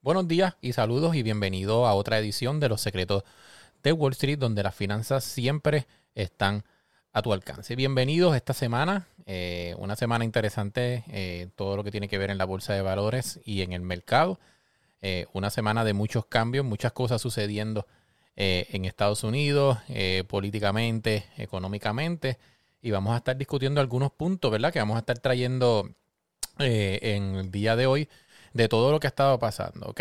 Buenos días y saludos y bienvenido a otra edición de Los Secretos de Wall Street, donde las finanzas siempre están a tu alcance. Bienvenidos esta semana, eh, una semana interesante, eh, todo lo que tiene que ver en la bolsa de valores y en el mercado. Eh, una semana de muchos cambios, muchas cosas sucediendo en Estados Unidos, políticamente, económicamente, y vamos a estar discutiendo algunos puntos, ¿verdad? Que vamos a estar trayendo en el día de hoy de todo lo que ha estado pasando, ¿ok?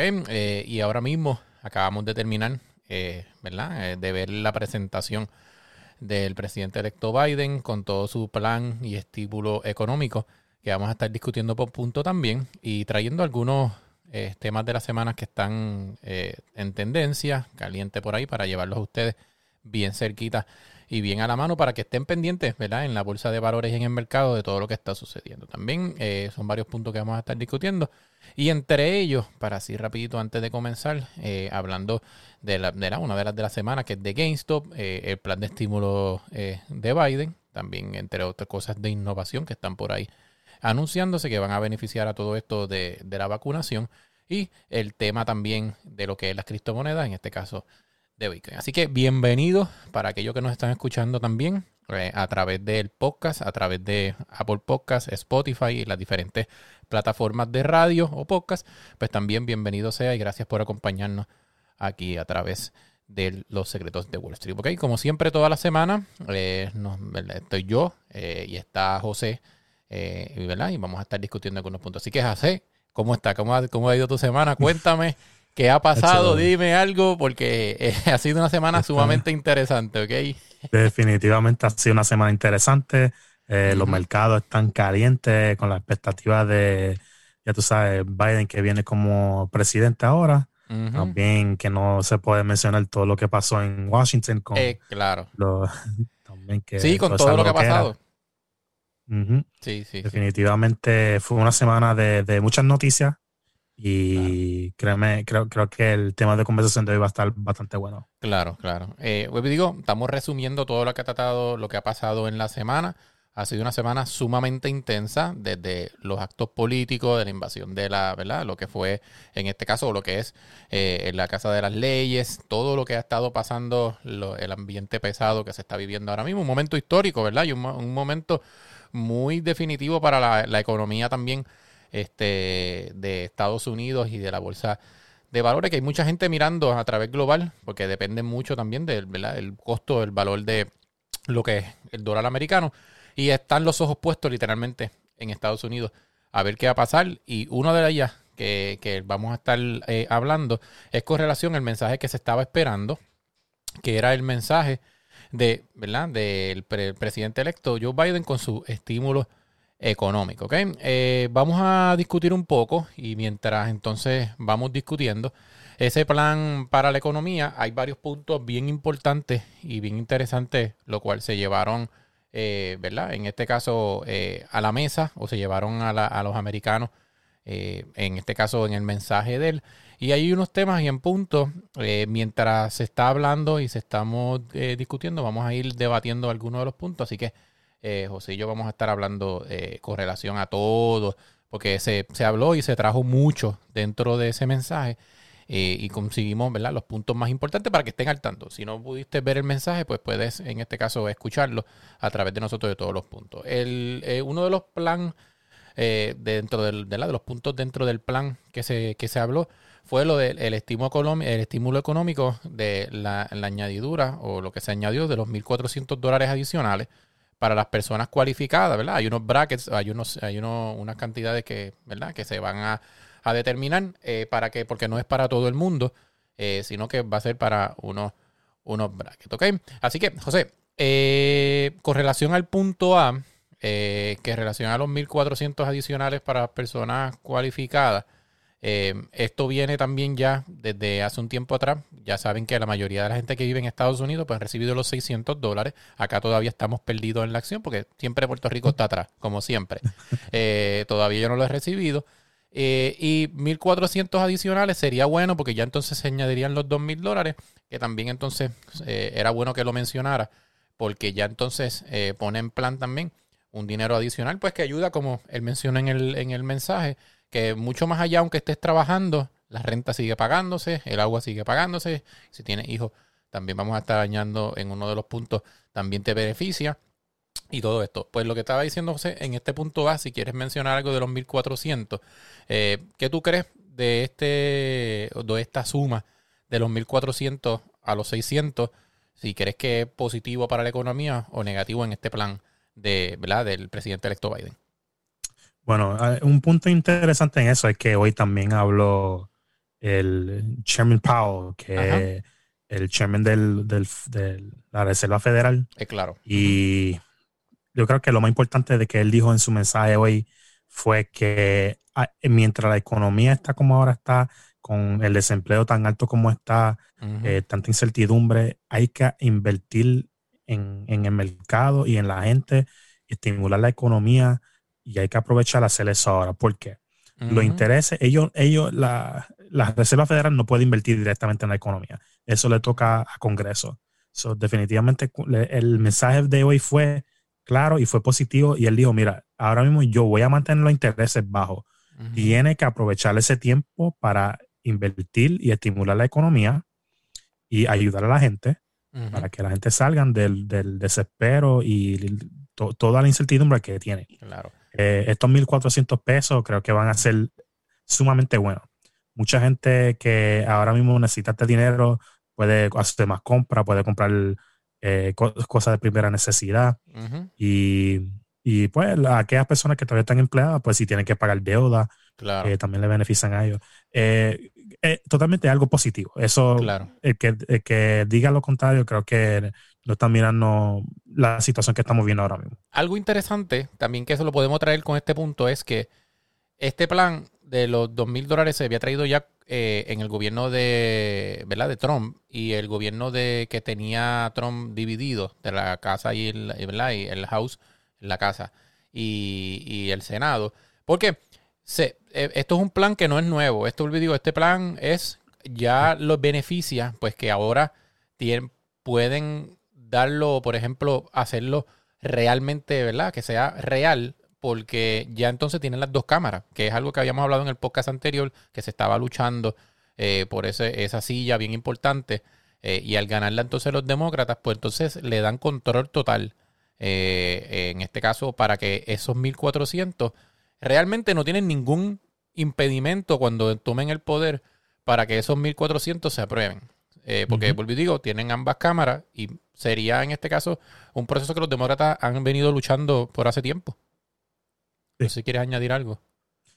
y ahora mismo acabamos de terminar, ¿verdad? de ver la presentación del presidente electo Biden con todo su plan y estímulo económico que vamos a estar discutiendo por punto también y trayendo algunos eh, temas de la semana que están eh, en tendencia, caliente por ahí, para llevarlos a ustedes bien cerquita y bien a la mano para que estén pendientes, ¿verdad? En la bolsa de valores y en el mercado de todo lo que está sucediendo. También eh, son varios puntos que vamos a estar discutiendo. Y entre ellos, para así rapidito antes de comenzar, eh, hablando de, la, una de las de la semana, que es de GameStop, eh, el plan de estímulo de Biden, también entre otras cosas de innovación que están por ahí anunciándose que van a beneficiar a todo esto de, de la vacunación y el tema también de lo que es las criptomonedas, en este caso de Bitcoin. Así que bienvenidos para aquellos que nos están escuchando también eh, a través del podcast, a través de Apple Podcasts, Spotify y las diferentes plataformas de radio o podcast, pues también bienvenido sea y gracias por acompañarnos aquí a través de los secretos de Wall Street. Ok, como siempre toda la semana eh, estoy yo eh, y está José. Y vamos a estar discutiendo algunos puntos. Así que José, ¿cómo está? ¿Cómo cómo ha ido tu semana? Cuéntame. ¿Qué ha pasado? Dime algo, porque eh, ha sido una semana sumamente interesante, ¿ok? Definitivamente ha sido una semana interesante. Eh, los mercados están calientes con la expectativa de, ya tú sabes, Biden que viene como presidente ahora. También que no se puede mencionar todo lo que pasó en Washington con eh, claro. también que sí, con todo lo que ha pasado. Sí, sí. Definitivamente fue una semana de, de muchas noticias y créeme, creo, creo que el tema de conversación de hoy va a estar bastante bueno. Claro, claro. Eh, pues digo, estamos resumiendo todo lo que ha tratado, lo que ha pasado en la semana. Ha sido una semana sumamente intensa, desde los actos políticos, de la invasión de la, ¿verdad? Lo que fue, en este caso, lo que es eh, en la Casa de las Leyes, todo lo que ha estado pasando, el ambiente pesado que se está viviendo ahora mismo, un momento histórico, ¿verdad? Y un, momento muy definitivo para la, la economía también este, de Estados Unidos y de la bolsa de valores, que hay mucha gente mirando a través global, porque depende mucho también del el costo, del valor de lo que es el dólar americano. Y están los ojos puestos literalmente en Estados Unidos a ver qué va a pasar. Y una de ellas que, que vamos a estar eh, hablando es con relación al mensaje que se estaba esperando, que era el mensaje de, ¿verdad? del presidente electo Joe Biden con su estímulo económico. ¿okay? Eh, vamos a discutir un poco y mientras entonces vamos discutiendo ese plan para la economía, hay varios puntos bien importantes y bien interesantes, lo cual se llevaron, eh, ¿verdad? En este caso eh, a la mesa o se llevaron a, los americanos, en este caso en el mensaje de él. Y hay unos temas y en puntos, mientras se está hablando y se estamos discutiendo, vamos a ir debatiendo algunos de los puntos, así que eh, José y yo vamos a estar hablando eh, con relación a todo, porque se, habló y se trajo mucho dentro de ese mensaje eh, y conseguimos ¿verdad? los puntos más importantes para que estén al tanto. Si no pudiste ver el mensaje, pues puedes en este caso escucharlo a través de nosotros de todos los puntos. El, uno de los planes dentro del, de, los puntos dentro del plan que se, que se habló fue lo del el estímulo, el estímulo económico de la, la, añadidura o lo que se añadió de los 1.400 dólares adicionales para las personas cualificadas, ¿verdad? Hay unos brackets, hay unos, hay unos, unas cantidades que, ¿verdad? Que se van a, determinar eh, para que, porque no es para todo el mundo, eh, sino que va a ser para unos, unos brackets, ¿ok? Así que, José, eh, con relación al punto A, que relaciona a los 1.400 adicionales para personas cualificadas, eh, esto viene también ya desde hace un tiempo atrás. Ya saben que la mayoría de la gente que vive en Estados Unidos pues, ha recibido los 600 dólares. Acá todavía estamos perdidos en la acción porque siempre Puerto Rico está atrás, como siempre. Eh, todavía yo no lo he recibido. Eh, y 1.400 adicionales sería bueno porque ya entonces se añadirían los 2.000 dólares, que también entonces era bueno que lo mencionara porque ya entonces pone en plan también un dinero adicional, pues que ayuda, como él menciona en el, en el mensaje, que mucho más allá, aunque estés trabajando, la renta sigue pagándose, el agua sigue pagándose. Si tienes hijos, también vamos a estar dañando en uno de los puntos, también te beneficia. Y todo esto. Pues lo que estaba diciendo José, en este punto va, si quieres mencionar algo de los 1400, eh, ¿qué tú crees de, este, de esta suma de los 1400 a los 600? Si crees que es positivo para la economía o negativo en este plan de, ¿verdad? del presidente electo Biden. Bueno, un punto interesante en eso es que hoy también habló el Chairman Powell, que es el chairman del, de la Reserva Federal. Es claro. Y yo creo que lo más importante de que él dijo en su mensaje hoy fue que ah, mientras la economía está como ahora está, con el desempleo tan alto como está, eh, tanta incertidumbre, hay que invertir en, en, el mercado y en la gente, estimular la economía y hay que aprovechar hacer eso ahora. ¿Por qué? Los intereses, ellos, ellos, la, la, Reserva Federal no puede invertir directamente en la economía. Eso le toca a Congreso. So, definitivamente el mensaje de hoy fue claro y fue positivo y él dijo, mira, ahora mismo yo voy a mantener los intereses bajos. Tiene que aprovechar ese tiempo para invertir y estimular la economía y ayudar a la gente para que la gente salgan del, del desespero y toda la incertidumbre que tiene. Claro. Eh, estos 1.400 pesos creo que van a ser sumamente buenos. Mucha gente que ahora mismo necesita este dinero puede hacer más compras, puede comprar eh, cosas de primera necesidad. y, y, pues aquellas personas que todavía están empleadas, pues si tienen que pagar deuda, eh, también le benefician a ellos. totalmente algo positivo. Eso, claro. el, que, el que diga lo contrario, creo que no están mirando la situación que estamos viendo ahora mismo. Algo interesante, también que eso lo podemos traer con este punto, es que este plan de los dos mil dólares se había traído ya eh, en el gobierno de, ¿verdad? de Trump y el gobierno de que tenía Trump dividido de la casa y el, ¿verdad? y el House, la casa y, el Senado. Porque se, eh, esto es un plan que no es nuevo. Esto, digo, este plan es ya los beneficia, pues que ahora tienen, pueden darlo, por ejemplo, hacerlo realmente, ¿verdad? Que sea real, porque ya entonces tienen las dos cámaras, que es algo que habíamos hablado en el podcast anterior, que se estaba luchando eh, por ese, esa silla bien importante, eh, y al ganarla entonces los demócratas, pues entonces le dan control total, en este caso, para que esos 1.400 realmente no tienen ningún impedimento cuando tomen el poder para que esos 1.400 se aprueben. porque, uh digo, tienen ambas cámaras y sería en este caso un proceso que los demócratas han venido luchando por hace tiempo. si quieres añadir algo.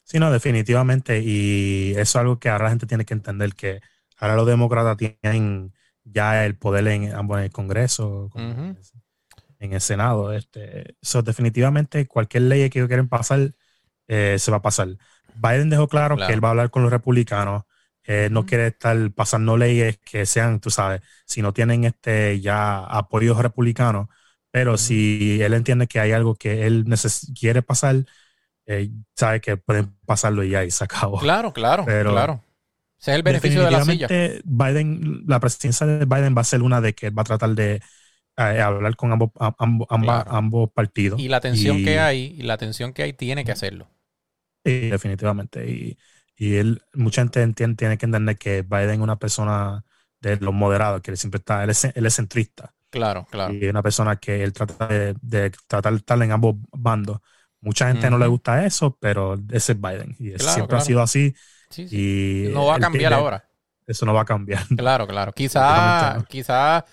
Sí, no, definitivamente. Y eso es algo que ahora la gente tiene que entender, que ahora los demócratas tienen ya el poder en ambos en el Congreso, en el Senado. Este, eso definitivamente cualquier ley que ellos quieren pasar, eh, se va a pasar. Biden dejó claro, que él va a hablar con los republicanos eh, no quiere estar pasando leyes que sean, tú sabes, si no tienen este ya apoyos republicanos, pero si él entiende que hay algo que él quiere pasar, eh, sabe que pueden pasarlo y ya y se acabó. Claro, claro, pero claro. Ese es el beneficio de la silla. Biden, la presidencia de Biden va a ser una de que va a tratar de eh, hablar con ambos, ambos, partidos. Y la tensión que hay, y la tensión que hay tiene que hacerlo. Definitivamente. Y y él, mucha gente entiende, tiene que entender que Biden es una persona de los moderados, que él siempre está, él es, centrista. Claro, claro. Y es una persona que él trata de, tratar de estar en ambos bandos. Mucha gente no le gusta eso, pero ese es Biden. Y siempre ha sido así. Y no va a cambiar ahora. Eso no va a cambiar. Claro, claro. Quizá, quizá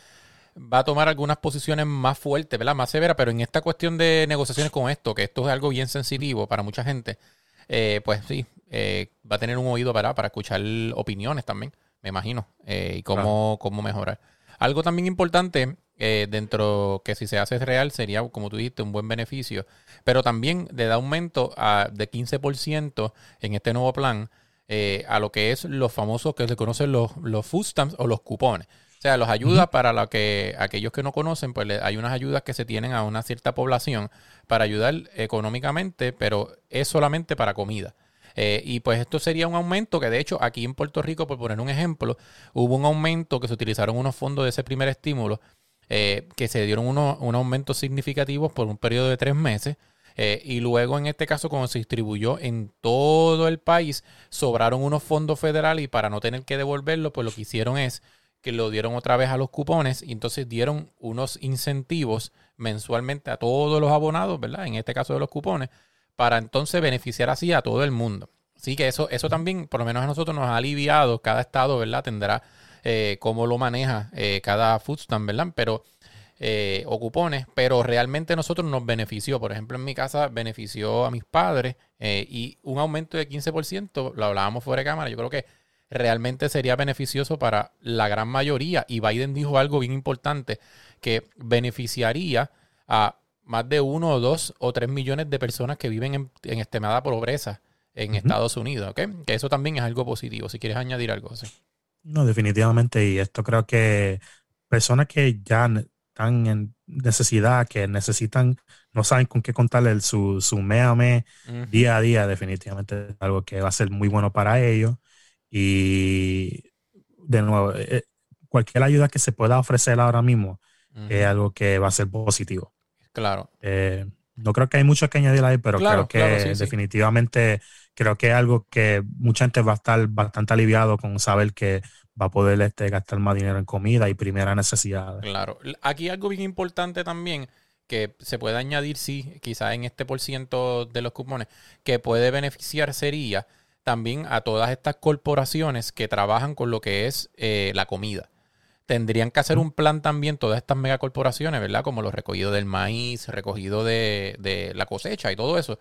va a tomar algunas posiciones más fuertes, ¿verdad? Más severas, pero en esta cuestión de negociaciones con esto, que esto es algo bien sensitivo para mucha gente, eh, pues sí, eh, va a tener un oído para, para escuchar opiniones también, me imagino, eh, y cómo, cómo mejorar. Algo también importante dentro que si se hace real sería, como tú dijiste, un buen beneficio, pero también le da aumento a, de 15% en este nuevo plan a lo que es los famosos que se conocen los, los food stamps o los cupones. O sea, los ayuda para lo que aquellos que no conocen, pues hay unas ayudas que se tienen a una cierta población para ayudar económicamente, pero es solamente para comida. Eh, y pues esto sería un aumento que de hecho aquí en Puerto Rico, por poner un ejemplo, hubo un aumento que se utilizaron unos fondos de ese primer estímulo, eh, que se dieron unos, aumento aumentos significativos por un periodo de tres meses. Eh, y luego, en este caso, cuando se distribuyó en todo el país, sobraron unos fondos federales y para no tener que devolverlo, pues lo que hicieron es que lo dieron otra vez a los cupones y entonces dieron unos incentivos mensualmente a todos los abonados, ¿verdad? En este caso de los cupones, para entonces beneficiar así a todo el mundo. Así que eso, eso también, por lo menos a nosotros, nos ha aliviado. Cada estado, ¿verdad? Tendrá eh, cómo lo maneja eh, cada food ¿verdad? Pero, eh, o cupones, pero realmente a nosotros nos benefició. Por ejemplo, en mi casa benefició a mis padres y un aumento de 15%, lo hablábamos fuera de cámara, yo creo que realmente sería beneficioso para la gran mayoría. Y Biden dijo algo bien importante, que beneficiaría a más de uno o dos o tres millones de personas que viven en, en estimada pobreza en Estados Unidos, ¿ok? Que eso también es algo positivo, si quieres añadir algo. Sí. No, definitivamente, y esto creo que personas que ya están en necesidad, que necesitan, no saben con qué contarle su, su mes a mes, día a día, definitivamente es algo que va a ser muy bueno para ellos. Y de nuevo, eh, cualquier ayuda que se pueda ofrecer ahora mismo es algo que va a ser positivo. Claro. Eh, no creo que hay mucho que añadir ahí, pero creo que definitivamente creo que es algo que mucha gente va a estar bastante aliviado con saber que va a poder este, gastar más dinero en comida y primera necesidad. Claro. Aquí algo bien importante también que se puede añadir, sí, quizás en este por ciento de los cupones, que puede beneficiar sería también a todas estas corporaciones que trabajan con lo que es eh, la comida tendrían que hacer un plan también todas estas megacorporaciones, ¿verdad? Como los recogidos del maíz, recogido de, la cosecha y todo eso.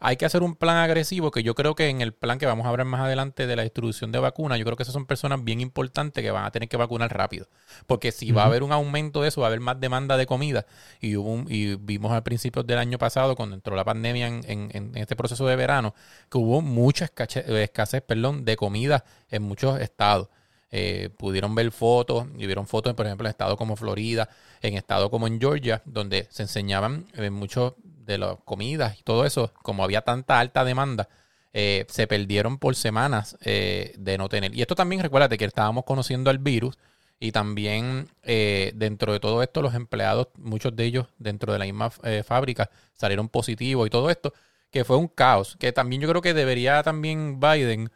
Hay que hacer un plan agresivo que yo creo que en el plan que vamos a hablar más adelante de la distribución de vacunas, yo creo que esas son personas bien importantes que van a tener que vacunar rápido. Porque si va a haber un aumento de eso, va a haber más demanda de comida. Y, hubo y vimos al principio del año pasado, cuando entró la pandemia en, este proceso de verano, que hubo mucha escasez, escasez perdón, de comida en muchos estados. Eh, pudieron ver fotos y vieron fotos, por ejemplo, en estados como Florida, en estados como en Georgia, donde se enseñaban eh, muchos de las comidas y todo eso, como había tanta alta demanda, eh, se perdieron por semanas de no tener. Y esto también, recuérdate que estábamos conociendo al virus y también dentro de todo esto los empleados, muchos de ellos dentro de la misma fábrica salieron positivos y todo esto, que fue un caos, que también yo creo que debería también Biden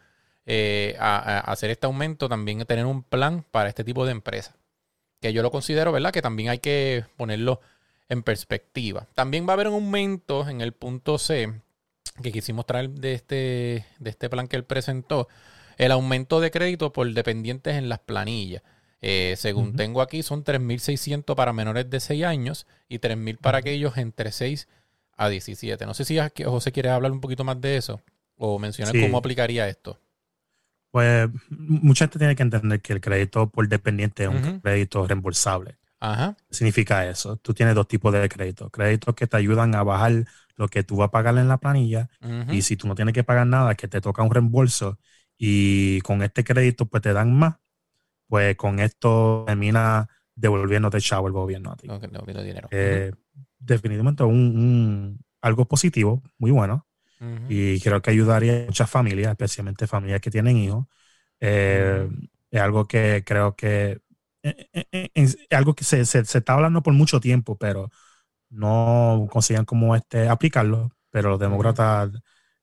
eh, hacer este aumento, también tener un plan para este tipo de empresas. Que yo lo considero, ¿verdad? Que también hay que ponerlo en perspectiva. También va a haber un aumento en el punto C que quisimos traer de este, de este plan que él presentó. El aumento de crédito por dependientes en las planillas. Eh, según tengo aquí, son 3.600 para menores de 6 años y 3.000 para aquellos entre 6 a 17. No sé si José quiere hablar un poquito más de eso o mencionar cómo aplicaría esto. Pues mucha gente tiene que entender que el crédito por dependiente es un crédito reembolsable. Ajá. ¿Qué significa eso? Tú tienes dos tipos de créditos. Créditos que te ayudan a bajar lo que tú vas a pagar en la planilla y si tú no tienes que pagar nada, que te toca un reembolso y con este crédito pues te dan más, pues con esto termina devolviéndote chavo el gobierno a ti. dinero. Eh, definitivamente un, algo positivo, muy bueno. Y creo que ayudaría a muchas familias, especialmente familias que tienen hijos. Eh, es algo que creo que es algo que se, se, está hablando por mucho tiempo, pero no consiguen como este aplicarlo. Pero los demócratas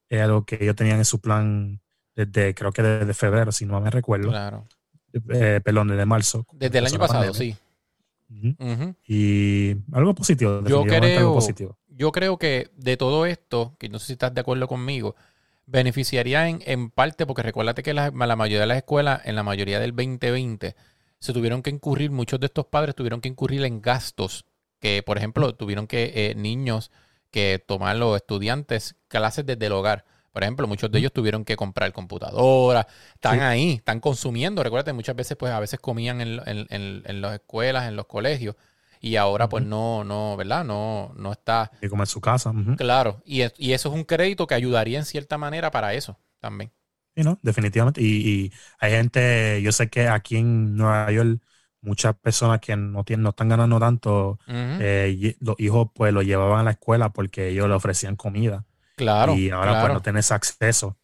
es algo que ellos tenían en su plan desde, creo que desde febrero, si no me recuerdo. Claro. perdón, desde marzo. Desde el año pasado, sí. Y algo positivo. Yo creo, positivo yo creo que de todo esto, que no sé si estás de acuerdo conmigo, beneficiaría en, parte, porque recuérdate que la, mayoría de las escuelas, en la mayoría del 2020, se tuvieron que incurrir, muchos de estos padres tuvieron que incurrir en gastos, que por ejemplo tuvieron que eh, niños que tomar los estudiantes clases desde el hogar. Por ejemplo, muchos de ellos tuvieron que comprar computadoras, están ahí, están consumiendo. Recuerda, muchas veces, pues a veces comían en, en las escuelas, en los colegios, y ahora pues no, no, ¿verdad? No, no está. Y como en su casa. Claro, y, y, eso es un crédito que ayudaría en cierta manera para eso también. Definitivamente. Y, hay gente, yo sé que aquí en Nueva York, muchas personas que no, tienen, no están ganando tanto, eh, los hijos pues lo llevaban a la escuela porque ellos le ofrecían comida. Claro. Y ahora pues no tienes acceso.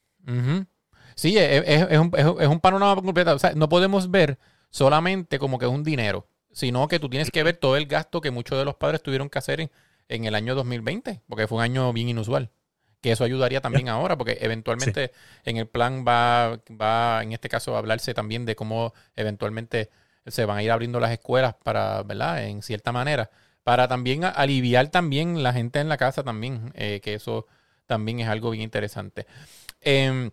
Sí, es, un, es un panorama completo. O sea, no podemos ver solamente como que es un dinero sino que tú tienes que ver todo el gasto que muchos de los padres tuvieron que hacer en el año 2020, porque fue un año bien inusual. Que eso ayudaría también ahora, porque eventualmente en el plan va, va, en este caso, a hablarse también de cómo eventualmente se van a ir abriendo las escuelas para, ¿verdad? En cierta manera, para también aliviar también la gente en la casa también, eh, que eso también es algo bien interesante. Em,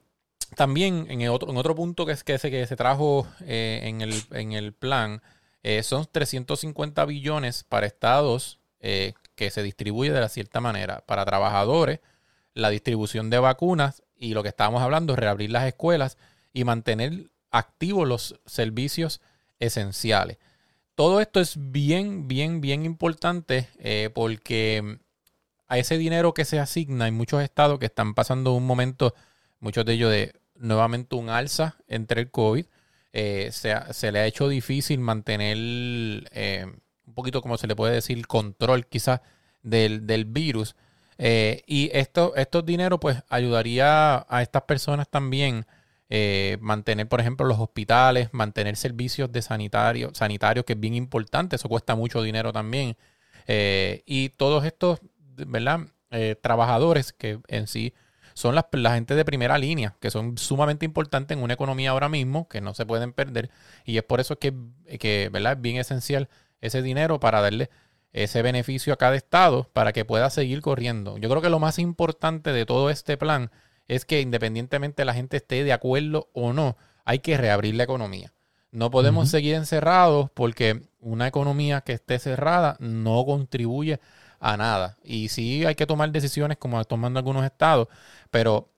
también en otro, en otro punto que, es, que, se, que se trajo eh, en, el, en, el, plan, eh, son 350 billones para estados que se distribuye de la cierta manera. Para trabajadores, la distribución de vacunas y lo que estábamos hablando, reabrir las escuelas y mantener activos los servicios esenciales. Todo esto es bien, bien, bien importante eh, porque a ese dinero que se asigna hay muchos estados que están pasando un momento, muchos de ellos de nuevamente un alza entre el COVID. Eh, se, le ha hecho difícil mantener eh, un poquito, como se le puede decir, control quizás del, del virus. Y esto, estos dineros pues ayudaría a estas personas también eh, mantener, por ejemplo, los hospitales, mantener servicios de sanitario, sanitarios, que es bien importante, eso cuesta mucho dinero también. Eh, y todos estos, ¿verdad? Eh, trabajadores que en sí son las, la gente de primera línea, que son sumamente importantes en una economía ahora mismo, que no se pueden perder. Y es por eso que, que ¿verdad? es bien esencial ese dinero para darle ese beneficio a cada estado para que pueda seguir corriendo. Yo creo que lo más importante de todo este plan es que independientemente la gente esté de acuerdo o no, hay que reabrir la economía. No podemos seguir encerrados porque una economía que esté cerrada no contribuye a nada. Y sí hay que tomar decisiones como tomando algunos estados, pero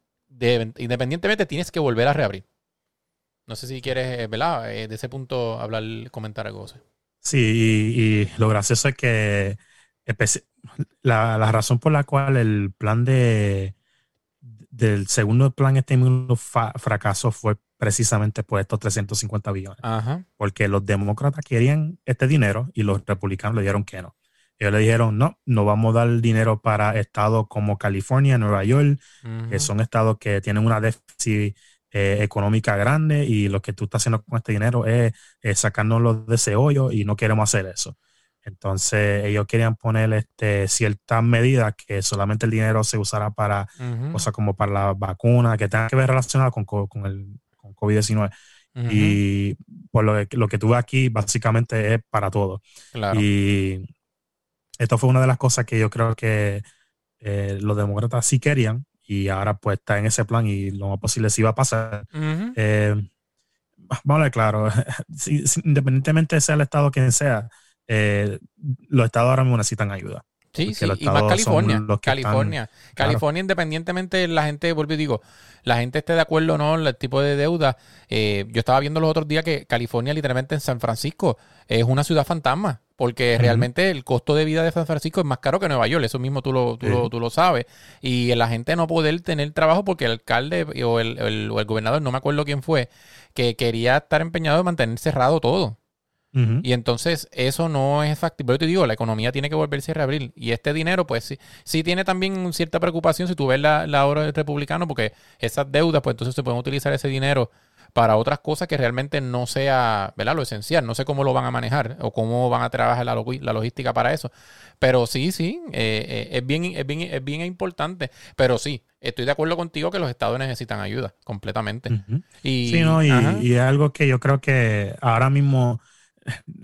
independientemente tienes que volver a reabrir. No sé si quieres, eh, ¿verdad? Eh, de ese punto hablar, comentar algo. Sí, y, lo gracioso es que la, la razón por la cual el plan de del segundo plan este mismo fracaso fue precisamente por estos 350 billones. Porque los demócratas querían este dinero y los republicanos le dijeron que no. Ellos le dijeron, no, no vamos a dar dinero para estados como California, Nueva York, que son estados que tienen una déficit eh, económica grande y lo que tú estás haciendo con este dinero es, es sacarnos de ese hoyo y no queremos hacer eso. Entonces ellos querían poner este, ciertas medidas que solamente el dinero se usara para cosas como para la vacuna, que tengan que ver relacionadas con, con el con COVID-19. Y por lo que, lo que tuve aquí básicamente es para todo. Y esto fue una de las cosas que yo creo que eh, los demócratas sí querían y ahora pues está en ese plan y lo más posible sí va a pasar. Eh, vamos a ver claro, independientemente sea el estado quien sea, eh, los estados ahora mismo necesitan ayuda. Sí, sí, y más California. California. California, independientemente, la gente, vuelvo y digo, la gente esté de acuerdo o no el tipo de deuda. Eh, yo estaba viendo los otros días que California, literalmente en San Francisco, es una ciudad fantasma. Porque realmente el costo de vida de San Francisco es más caro que Nueva York. Eso mismo tú lo, tú, lo, sabes. Y la gente no poder tener trabajo porque el alcalde o el, el, o el gobernador, no me acuerdo quién fue, que quería estar empeñado en mantener cerrado todo. Y entonces eso no es factible. Yo te digo, la economía tiene que volverse a reabrir. Y este dinero, pues sí, sí tiene también cierta preocupación si tú ves la, la obra del republicano, porque esas deudas, pues entonces se pueden utilizar ese dinero para otras cosas que realmente no sea ¿verdad? lo esencial. No sé cómo lo van a manejar o cómo van a trabajar la, la logística para eso. Pero sí, sí, eh, eh, es, bien, es, bien, es bien importante. Pero sí, estoy de acuerdo contigo que los estados necesitan ayuda completamente. y, sí, no, y, y, es algo que yo creo que ahora mismo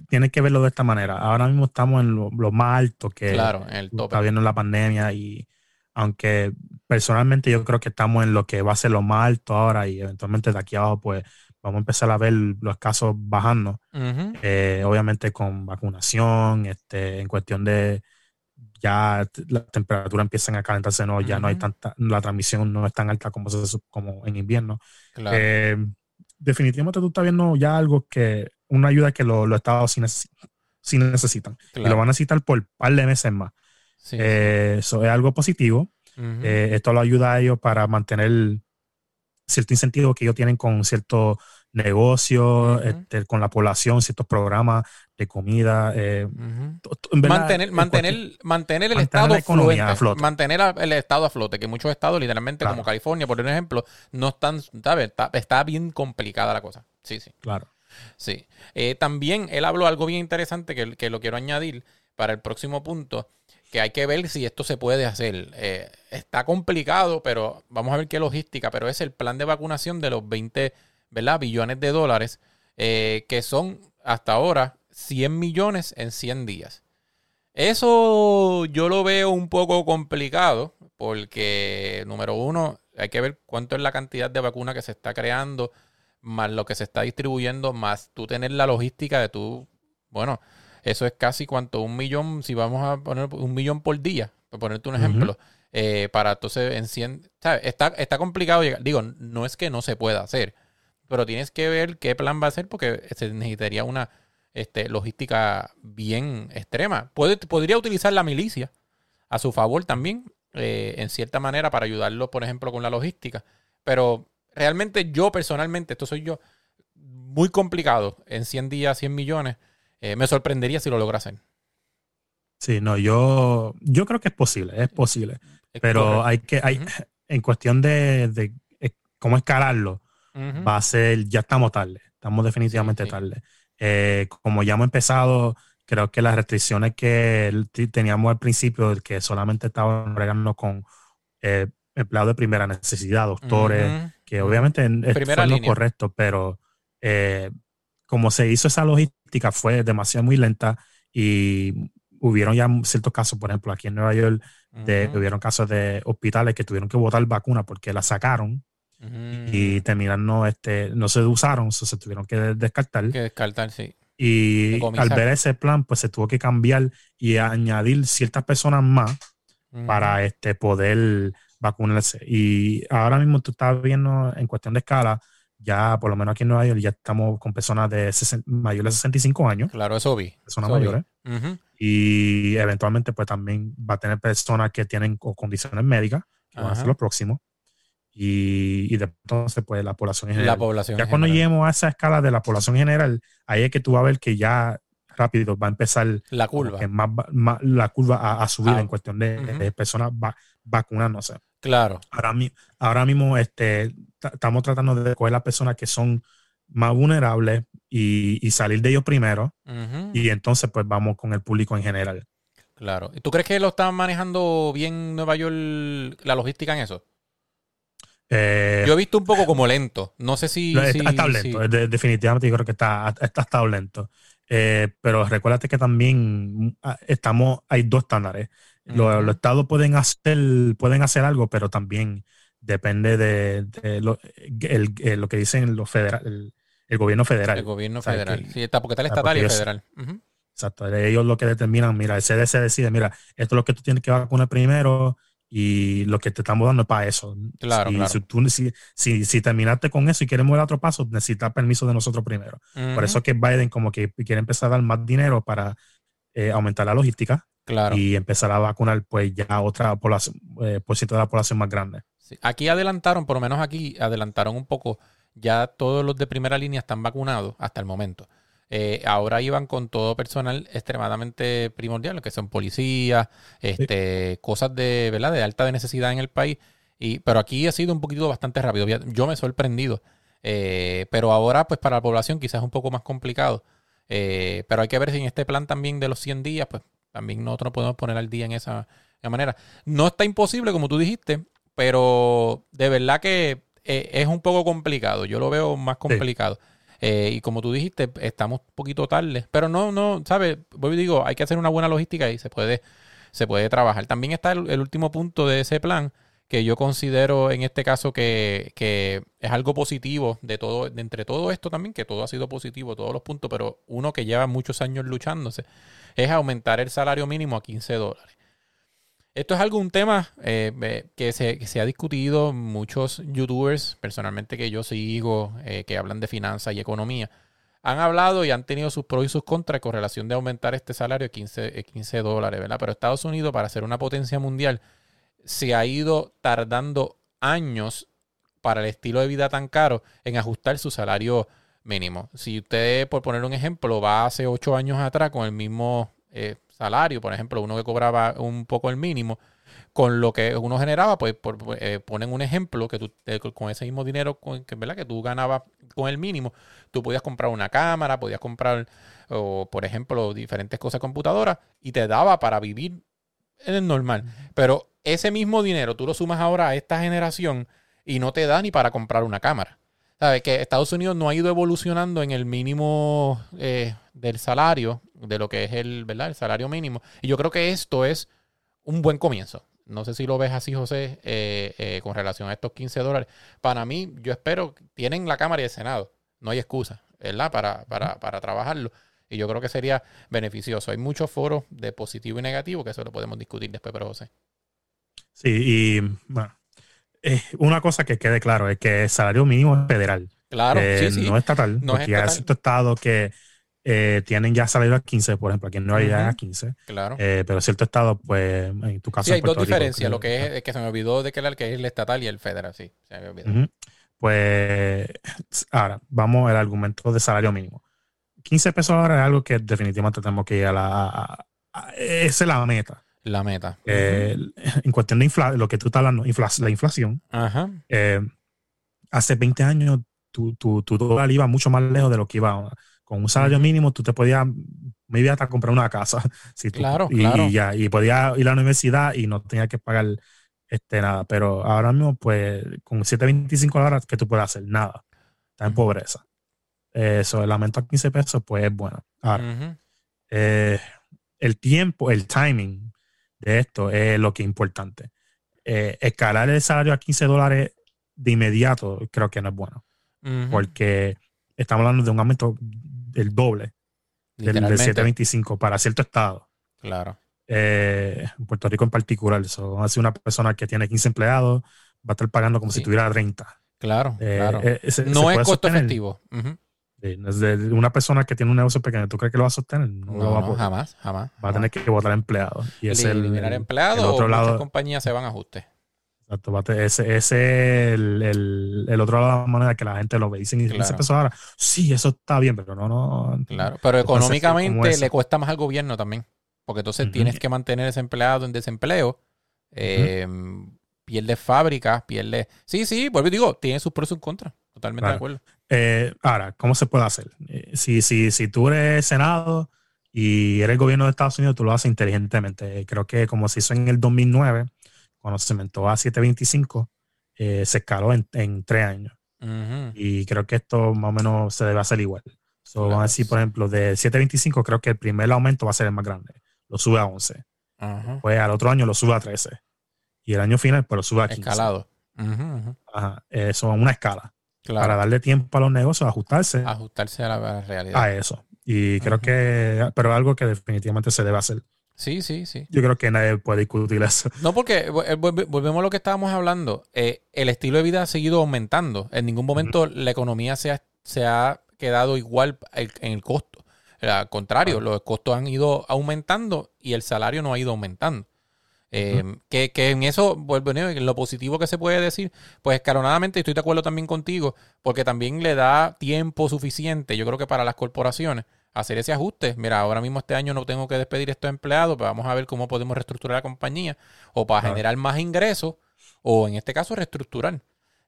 tienes que verlo de esta manera. Ahora mismo estamos en lo, más alto que claro, el está viendo la pandemia y aunque personalmente yo creo que estamos en lo que va a ser lo más alto ahora y eventualmente de aquí abajo pues vamos a empezar a ver los casos bajando. Eh, obviamente con vacunación, este, en cuestión de ya la temperatura empiezan a calentarse, no, ya no hay tanta, la transmisión no es tan alta como, como en invierno. Eh, definitivamente tú estás viendo ya algo que una ayuda que los estados sí, necesitan. Y lo van a necesitar por un par de meses más. Eh, eso es algo positivo. Eh, esto lo ayuda a ellos para mantener cierto incentivo que ellos tienen con ciertos negocios, este, con la población, ciertos programas de comida. Eh, mantener, mantener, mantener el estado a flote, Mantener el estado a flote, que muchos estados, literalmente como California, por ejemplo, no están, Está, está bien complicada la cosa. Sí, sí. Claro. Sí. Eh, también él habló algo bien interesante que, que, lo quiero añadir para el próximo punto. que hay que ver si esto se puede hacer. Eh, está complicado, pero vamos a ver qué logística, pero es el plan de vacunación de los 20 ¿verdad? billones de dólares, eh, que son hasta ahora 100 millones en 100 días. Eso yo lo veo un poco complicado porque, número uno, hay que ver cuánto es la cantidad de vacuna que se está creando, más lo que se está distribuyendo, más tú tener la logística de tú, bueno, eso es casi cuánto, un millón, si vamos a poner un millón por día, por ponerte un ejemplo, eh, para entonces en 100, ¿sabes? Está, está complicado llegar. Digo, no es que no se pueda hacer, pero tienes que ver qué plan va a ser porque se necesitaría una este, logística bien extrema. Puede, podría utilizar la milicia a su favor también, eh, en cierta manera, para ayudarlo, por ejemplo, con la logística. Pero realmente yo personalmente, esto soy yo, muy complicado en 100 días, 100 millones. Eh, me sorprendería si lo lograsen. Sí, no, yo, yo creo que es posible, es posible. pero hay que, hay, en cuestión de, de, eh, cómo escalarlo, va a ser, ya estamos tarde, estamos definitivamente tarde. Eh, como ya hemos empezado, creo que las restricciones que teníamos al principio, que solamente estaban regando con eh, empleados de primera necesidad, doctores, que obviamente fue lo correcto, pero eh, como se hizo esa logística fue demasiado muy lenta y hubieron ya ciertos casos, por ejemplo, aquí en Nueva York, de, hubieron casos de hospitales que tuvieron que botar vacuna porque la sacaron y terminaron, no, este, no se usaron, se tuvieron que descartar. Que descartar, sí. Y al ver ese plan, pues se tuvo que cambiar y añadir ciertas personas más para este, poder vacunarse. Y ahora mismo tú estás viendo en cuestión de escala, ya por lo menos aquí en Nueva York ya estamos con personas de mayores de 65 años. Claro, eso vi. Personas mayores. Y eventualmente pues también va a tener personas que tienen condiciones médicas, que van a ser los próximos y, y de entonces pues la población general. La población ya cuando lleguemos a esa escala de la población general, ahí es que tú vas a ver que ya rápido va a empezar la curva, más, la curva a, subir ah, en cuestión de, personas vacunándose. Claro. Ahora, ahora mismo este, estamos tratando de coger las personas que son más vulnerables y, y salir de ellos primero y entonces pues vamos con el público en general. Claro. ¿Y tú crees que lo están manejando bien Nueva York la logística en eso? Eh, yo he visto un poco como lento. No sé si. está, lento. definitivamente yo creo que está, está estado lento. Eh, pero recuérdate que también ah, estamos, hay dos estándares. Los, estados pueden hacer, pueden hacer algo, pero también depende de, lo, el, lo, que dicen los federal, el, gobierno federal. El gobierno federal. sí, está, porque está el estatal y el federal. Exacto. Ellos lo que determinan, mira, el CDC decide, mira, esto es lo que tú tienes que vacunar primero, y lo que te estamos dando es para eso. Claro, Si, si, terminaste con eso y queremos ir a otro paso, necesitas permiso de nosotros primero. Por eso es que Biden como que quiere empezar a dar más dinero para eh, aumentar la logística claro. y empezar a vacunar pues ya otra población, eh, por ciento de la población más grande. Aquí adelantaron, por lo menos aquí adelantaron un poco, ya todos los de primera línea están vacunados hasta el momento. Eh, ahora iban con todo personal extremadamente primordial, que son policías, este, cosas de, ¿verdad? de alta necesidad en el país. Y, pero aquí ha sido un poquito bastante rápido. Yo me he sorprendido. Eh, pero ahora, pues para la población quizás es un poco más complicado. Eh, pero hay que ver si en este plan también de los 100 días, pues también nosotros podemos poner al día en esa, manera. No está imposible, como tú dijiste, pero de verdad que es un poco complicado. Yo lo veo más complicado. Eh, y como tú dijiste, estamos un poquito tarde. Pero no, no, ¿sabes? Voy digo, hay que hacer una buena logística y se puede, se puede trabajar. También está el, último punto de ese plan que yo considero en este caso que, que, es algo positivo de todo, de entre todo esto también, que todo ha sido positivo, todos los puntos, pero uno que lleva muchos años luchándose, es aumentar el salario mínimo a 15 dólares. Esto es algo, un tema eh, que, se, ha discutido muchos youtubers, personalmente que yo sigo, eh, que hablan de finanzas y economía, han hablado y han tenido sus pros y sus contras con relación de aumentar este salario a 15, 15 dólares, ¿verdad? Pero Estados Unidos, para ser una potencia mundial, se ha ido tardando años para el estilo de vida tan caro en ajustar su salario mínimo. Si usted, por poner un ejemplo, va hace ocho años atrás con el mismo eh, salario, por ejemplo, uno que cobraba un poco el mínimo, con lo que uno generaba, pues eh, ponen un ejemplo que tú con ese mismo dinero con, que, que tú ganabas con el mínimo, tú podías comprar una cámara, podías comprar, o, por ejemplo, diferentes cosas computadoras y te daba para vivir es normal. Pero ese mismo dinero tú lo sumas ahora a esta generación y no te da ni para comprar una cámara. ¿Sabes? Que Estados Unidos no ha ido evolucionando en el mínimo eh, del salario, de lo que es el, ¿verdad? el salario mínimo. Y yo creo que esto es un buen comienzo. No sé si lo ves así, José, eh, eh, con relación a estos 15 dólares. Para mí, yo espero, tienen la Cámara y el Senado. No hay excusa, ¿verdad? Para, para, para trabajarlo. Y yo creo que sería beneficioso. Hay muchos foros de positivo y negativo que eso lo podemos discutir después, pero José. Sí, y bueno, una cosa que quede claro es que el salario mínimo es federal. Claro, sí, sí. No estatal, no porque hay ciertos estados que eh, tienen ya salario a 15, por ejemplo, aquí en Nueva York a 15. Claro. Eh, pero cierto estado, pues, en tu caso. Sí, hay dos diferencias, lo que es, que se me olvidó de que es el estatal y el federal, sí, se me olvidó. Pues, ahora, vamos al argumento de salario mínimo. 15 pesos ahora es algo que definitivamente tenemos que ir a la... esa es la meta. La meta. Eh, en cuestión de lo que tú estás hablando, la inflación. Ajá. hace 20 años tu, tu, tu dólar iba mucho más lejos de lo que iba con un salario mínimo tú te podías, me hasta comprar una casa. Si claro, y, claro. Y, ya, y podías ir a la universidad y no tenías que pagar este, nada. Pero ahora mismo, pues, con 7.25 dólares, ¿qué tú puedes hacer? Nada. Está en pobreza. Eso, el aumento a 15 pesos, pues es bueno. Ahora, eh, el tiempo, el timing de esto es lo que es importante. Eh, escalar el salario a 15 dólares de inmediato creo que no es bueno. Porque estamos hablando de un aumento el doble del, 725 para cierto estado. Claro. Eh, en Puerto Rico en particular, eso, si una persona que tiene 15 empleados va a estar pagando como si tuviera 30. Claro, eh, claro. Eh, no es costo efectivo. Una persona que tiene un negocio pequeño, ¿tú crees que lo va a sostener? No, lo va a jamás, jamás. Va a tener que votar empleados. Y eliminar empleados otro lado, muchas compañías se van a ajuste. Exacto, ese, es el, el, otro lado de la moneda que la gente lo ve. Dicen, y claro. pesos ahora, sí, eso está bien, pero no, no. Claro, pero económicamente le cuesta más al gobierno también. Porque entonces tienes que mantener ese empleado en desempleo. Eh, pierde fábricas, pierde. Sí, sí, vuelvo y digo, tiene sus pros y sus contras. Totalmente de acuerdo. Eh, ahora, ¿cómo se puede hacer? Eh, si, si, si tú eres Senado y eres el gobierno de Estados Unidos, tú lo haces inteligentemente. Creo que como se hizo en el 2009 cuando se aumentó a 725, eh, se escaló en, en tres años. Y creo que esto más o menos se debe hacer igual. vamos a decir, por ejemplo, de 725, creo que el primer aumento va a ser el más grande. Lo sube a 11. Pues al otro año lo sube a 13. Y el año final, pues lo sube a 15. Escalado. Ajá. Eso es una escala. Para darle tiempo a los negocios a ajustarse. Ajustarse a la, realidad. A eso. Y creo que, pero algo que definitivamente se debe hacer. Sí, sí, sí. Yo creo que nadie puede discutir eso. No, porque eh, volvemos a lo que estábamos hablando. Eh, el estilo de vida ha seguido aumentando. En ningún momento la economía se ha, se ha quedado igual en el costo. Al contrario, los costos han ido aumentando y el salario no ha ido aumentando. Eh, que, que, en eso, bueno, en lo positivo que se puede decir, pues escalonadamente estoy de acuerdo también contigo, porque también le da tiempo suficiente, yo creo que para las corporaciones, hacer ese ajuste. Mira, ahora mismo este año no tengo que despedir a estos empleados, pero vamos a ver cómo podemos reestructurar la compañía o para generar más ingresos o en este caso reestructurar.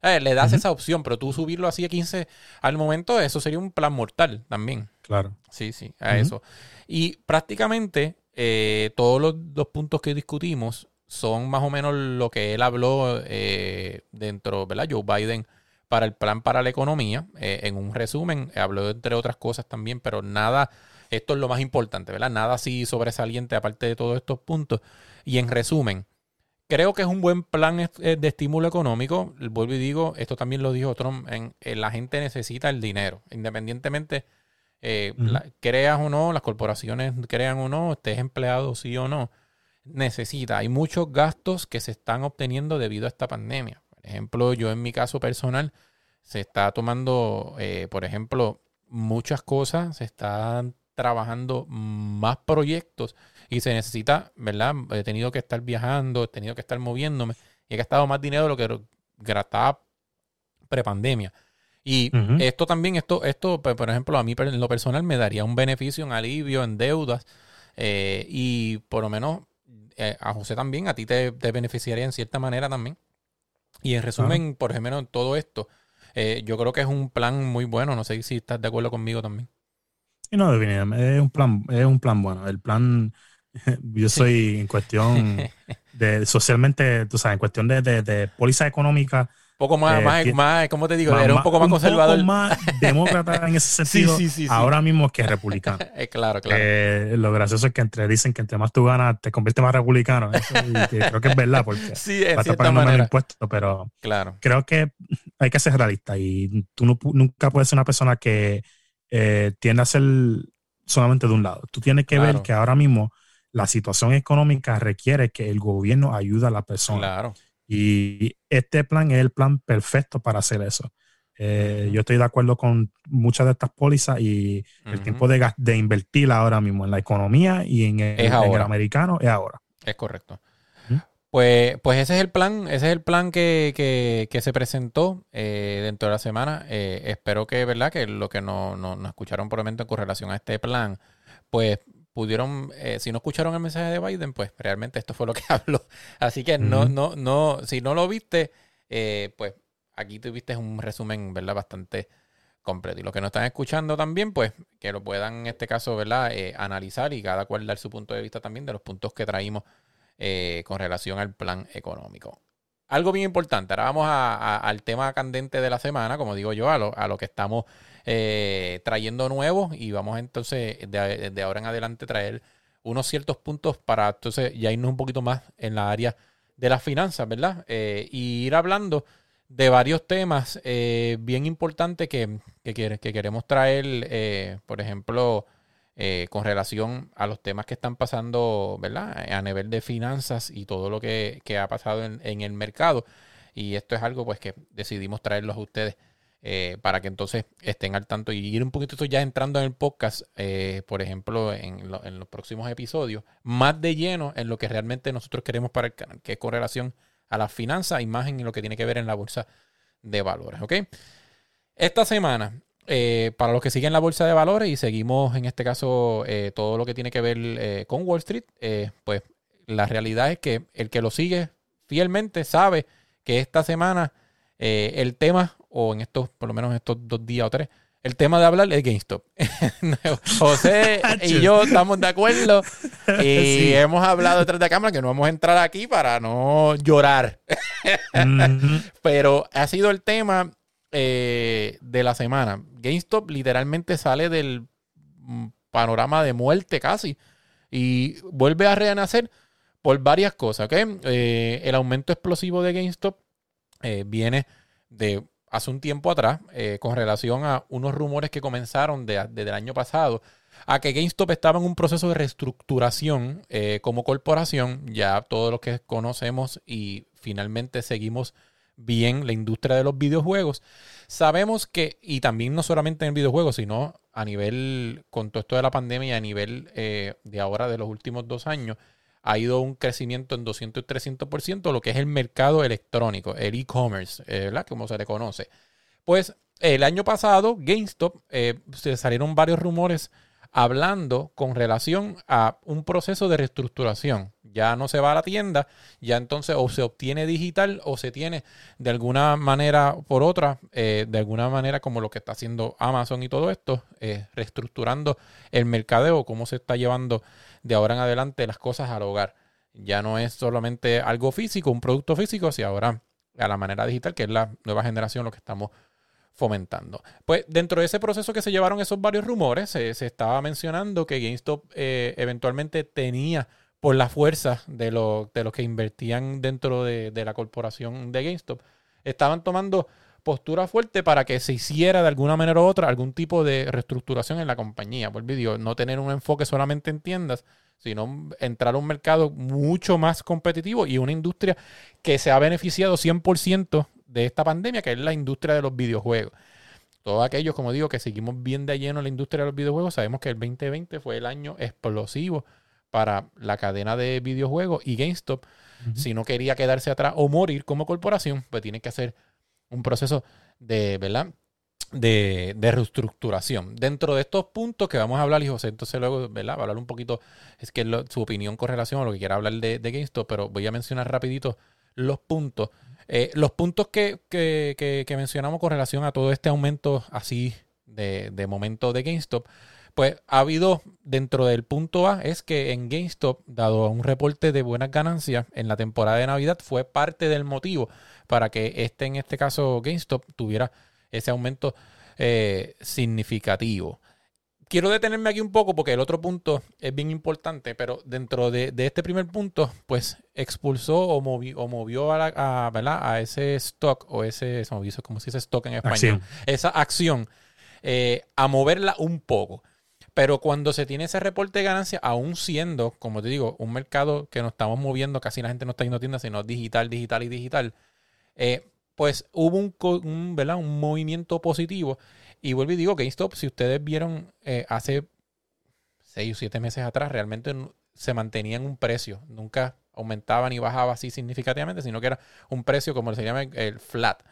Eh, le das esa opción, pero tú subirlo así a 15 al momento, eso sería un plan mortal también. Claro. Sí, sí, a eso. Y prácticamente eh, todos los, puntos que discutimos son más o menos lo que él habló eh, dentro, ¿verdad? Joe Biden para el plan para la economía. Eh, en un resumen, habló entre otras cosas también, pero nada, esto es lo más importante, ¿verdad? Nada así sobresaliente aparte de todos estos puntos. Y en resumen, creo que es un buen plan eh, de estímulo económico. Vuelvo y digo, esto también lo dijo Trump, la gente necesita el dinero, independientemente creas o no, las corporaciones crean o no, estés empleado sí o no, necesita. Hay muchos gastos que se están obteniendo debido a esta pandemia ejemplo, yo en mi caso personal, se está tomando, eh, por ejemplo, muchas cosas, se están trabajando más proyectos y se necesita, ¿verdad? He tenido que estar viajando, he tenido que estar moviéndome y he gastado más dinero de lo que gastaba prepandemia. Y esto también, esto, esto, por ejemplo, a mí en lo personal me daría un beneficio, un alivio en deudas eh, y por lo menos eh, a José también, a ti te, te beneficiaría en cierta manera también. Y en resumen, por ejemplo, en todo esto, eh, yo creo que es un plan muy bueno. No sé si estás de acuerdo conmigo también. Sí, no, definitivamente. Es un plan, es un plan bueno. El plan yo soy en cuestión de socialmente, tú sabes, en cuestión de, de, de póliza económica, poco más, eh, más, más, ¿cómo te digo? era un poco más conservador. Un poco más demócrata en ese sentido. sí, sí, sí, ahora mismo que republicano. Eh, claro, claro. Eh, lo gracioso es que entre, dicen que entre más tú ganas, te conviertes más republicano. creo que es verdad, porque sí, vas pagando menos impuestos, pero claro. creo que hay que ser realista y tú no, nunca puedes ser una persona que tiende a ser solamente de un lado. Tú tienes que ver que ahora mismo la situación económica requiere que el gobierno ayude a la persona. Claro. Y este plan es el plan perfecto para hacer eso. Eh, yo estoy de acuerdo con muchas de estas pólizas y el tiempo de, de, invertir ahora mismo en la economía y en el, americano es ahora. Es correcto. Pues, pues ese es el plan, ese es el plan que, se presentó eh, dentro de la semana. Eh, espero que, ¿verdad? Que lo que nos no, escucharon por el momento con relación a este plan, pues pudieron, eh, si no escucharon el mensaje de Biden, pues realmente esto fue lo que habló. Así que no, no, no, si no lo viste, eh, pues aquí tuviste un resumen, ¿verdad? Bastante completo. Y los que no están escuchando también, pues que lo puedan en este caso, ¿verdad? Eh, analizar y cada cual dar su punto de vista también de los puntos que traímos con relación al plan económico. Algo bien importante, ahora vamos al tema candente de la semana, como digo yo, a lo, a lo que estamos eh, trayendo nuevos y vamos entonces de, ahora en adelante traer unos ciertos puntos para entonces ya irnos un poquito más en la área de las finanzas, ¿verdad? Eh, y ir hablando de varios temas eh, bien importantes que, que, queremos traer, por ejemplo, con relación a los temas que están pasando, ¿verdad? A nivel de finanzas y todo lo que, ha pasado en, en, el mercado. Y esto es algo pues que decidimos traerlos a ustedes eh, para que entonces estén al tanto y ir un poquito ya entrando en el podcast, eh, por ejemplo, en, los próximos episodios, más de lleno en lo que realmente nosotros queremos para el canal, que es con relación a la finanza, imagen y lo que tiene que ver en la bolsa de valores. ¿ok? Esta semana, eh, para los que siguen la bolsa de valores y seguimos en este caso todo lo que tiene que ver con Wall Street, pues la realidad es que el que lo sigue fielmente sabe que esta semana el tema o en estos, por lo menos estos dos días o tres, el tema de hablar es GameStop. José y yo estamos de acuerdo y hemos hablado detrás de la cámara que no vamos a entrar aquí para no llorar. Pero ha sido el tema eh, de la semana. GameStop literalmente sale del mm, panorama de muerte casi y vuelve a renacer por varias cosas. Eh, el aumento explosivo de GameStop eh, viene de hace un tiempo atrás eh, con relación a unos rumores que comenzaron desde el año pasado a que GameStop estaba en un proceso de reestructuración eh, como corporación, ya todos los que conocemos y finalmente seguimos bien la industria de los videojuegos, sabemos que, y también no solamente en el videojuego, sino a nivel, con todo esto de la pandemia, a nivel eh, de ahora de los últimos dos años, ha ido un crecimiento en 200 y 300%, lo que es el mercado electrónico, el e-commerce, eh, ¿verdad? Como se le conoce. Pues el año pasado, GameStop, eh, se salieron varios rumores hablando con relación a un proceso de reestructuración. Ya no se va a la tienda, ya entonces o se obtiene digital o se tiene de alguna manera por otra, eh, de alguna manera como lo que está haciendo Amazon y todo esto, reestructurando el mercadeo, cómo se está llevando de ahora en adelante las cosas al hogar. Ya no es solamente algo físico, un producto físico, sino ahora a la manera digital, que es la nueva generación lo que estamos fomentando. Pues dentro de ese proceso que se llevaron esos varios rumores, se, estaba mencionando que GameStop eh, eventualmente tenía por la fuerza de, de los que invertían dentro de, de, la corporación de GameStop, estaban tomando postura fuerte para que se hiciera de alguna manera u otra algún tipo de reestructuración en la compañía. Por vídeo, no tener un enfoque solamente en tiendas, sino entrar a un mercado mucho más competitivo y una industria que se ha beneficiado 100% de esta pandemia, que es la industria de los videojuegos. Todos aquellos, como digo, que seguimos bien de lleno en la industria de los videojuegos, sabemos que el 2020 fue el año explosivo para la cadena de videojuegos y GameStop, si no quería quedarse atrás o morir como corporación, pues tiene que hacer un proceso de, ¿verdad? De, reestructuración. Dentro de estos puntos que vamos a hablar, y José, entonces luego. Va a hablar un poquito, es que su opinión con relación a lo que quiera hablar de, de GameStop, pero voy a mencionar rapidito los puntos. Eh, los puntos que, mencionamos con relación a todo este aumento así de, de momento de GameStop, Pues ha habido dentro del punto A es que en GameStop, dado un reporte de buenas ganancias en la temporada de Navidad, fue parte del motivo para que este, en este caso GameStop, tuviera ese aumento eh, significativo. Quiero detenerme aquí un poco porque el otro punto es bien importante, pero dentro de, este primer punto, pues expulsó o, o movió a, a, ese stock o ese, se movió, como se dice stock en español, esa acción, eh, a moverla un poco. Pero cuando se tiene ese reporte de ganancia, aún siendo, como te digo, un mercado que nos estamos moviendo, casi la gente no está yendo a tiendas, sino digital, digital y digital, eh, pues hubo un, un, un movimiento positivo y vuelvo y digo, GameStop, si ustedes vieron eh, hace seis o siete meses atrás, realmente se mantenía en un precio. Nunca aumentaba ni bajaba así significativamente, sino que era un precio como se llama el flat.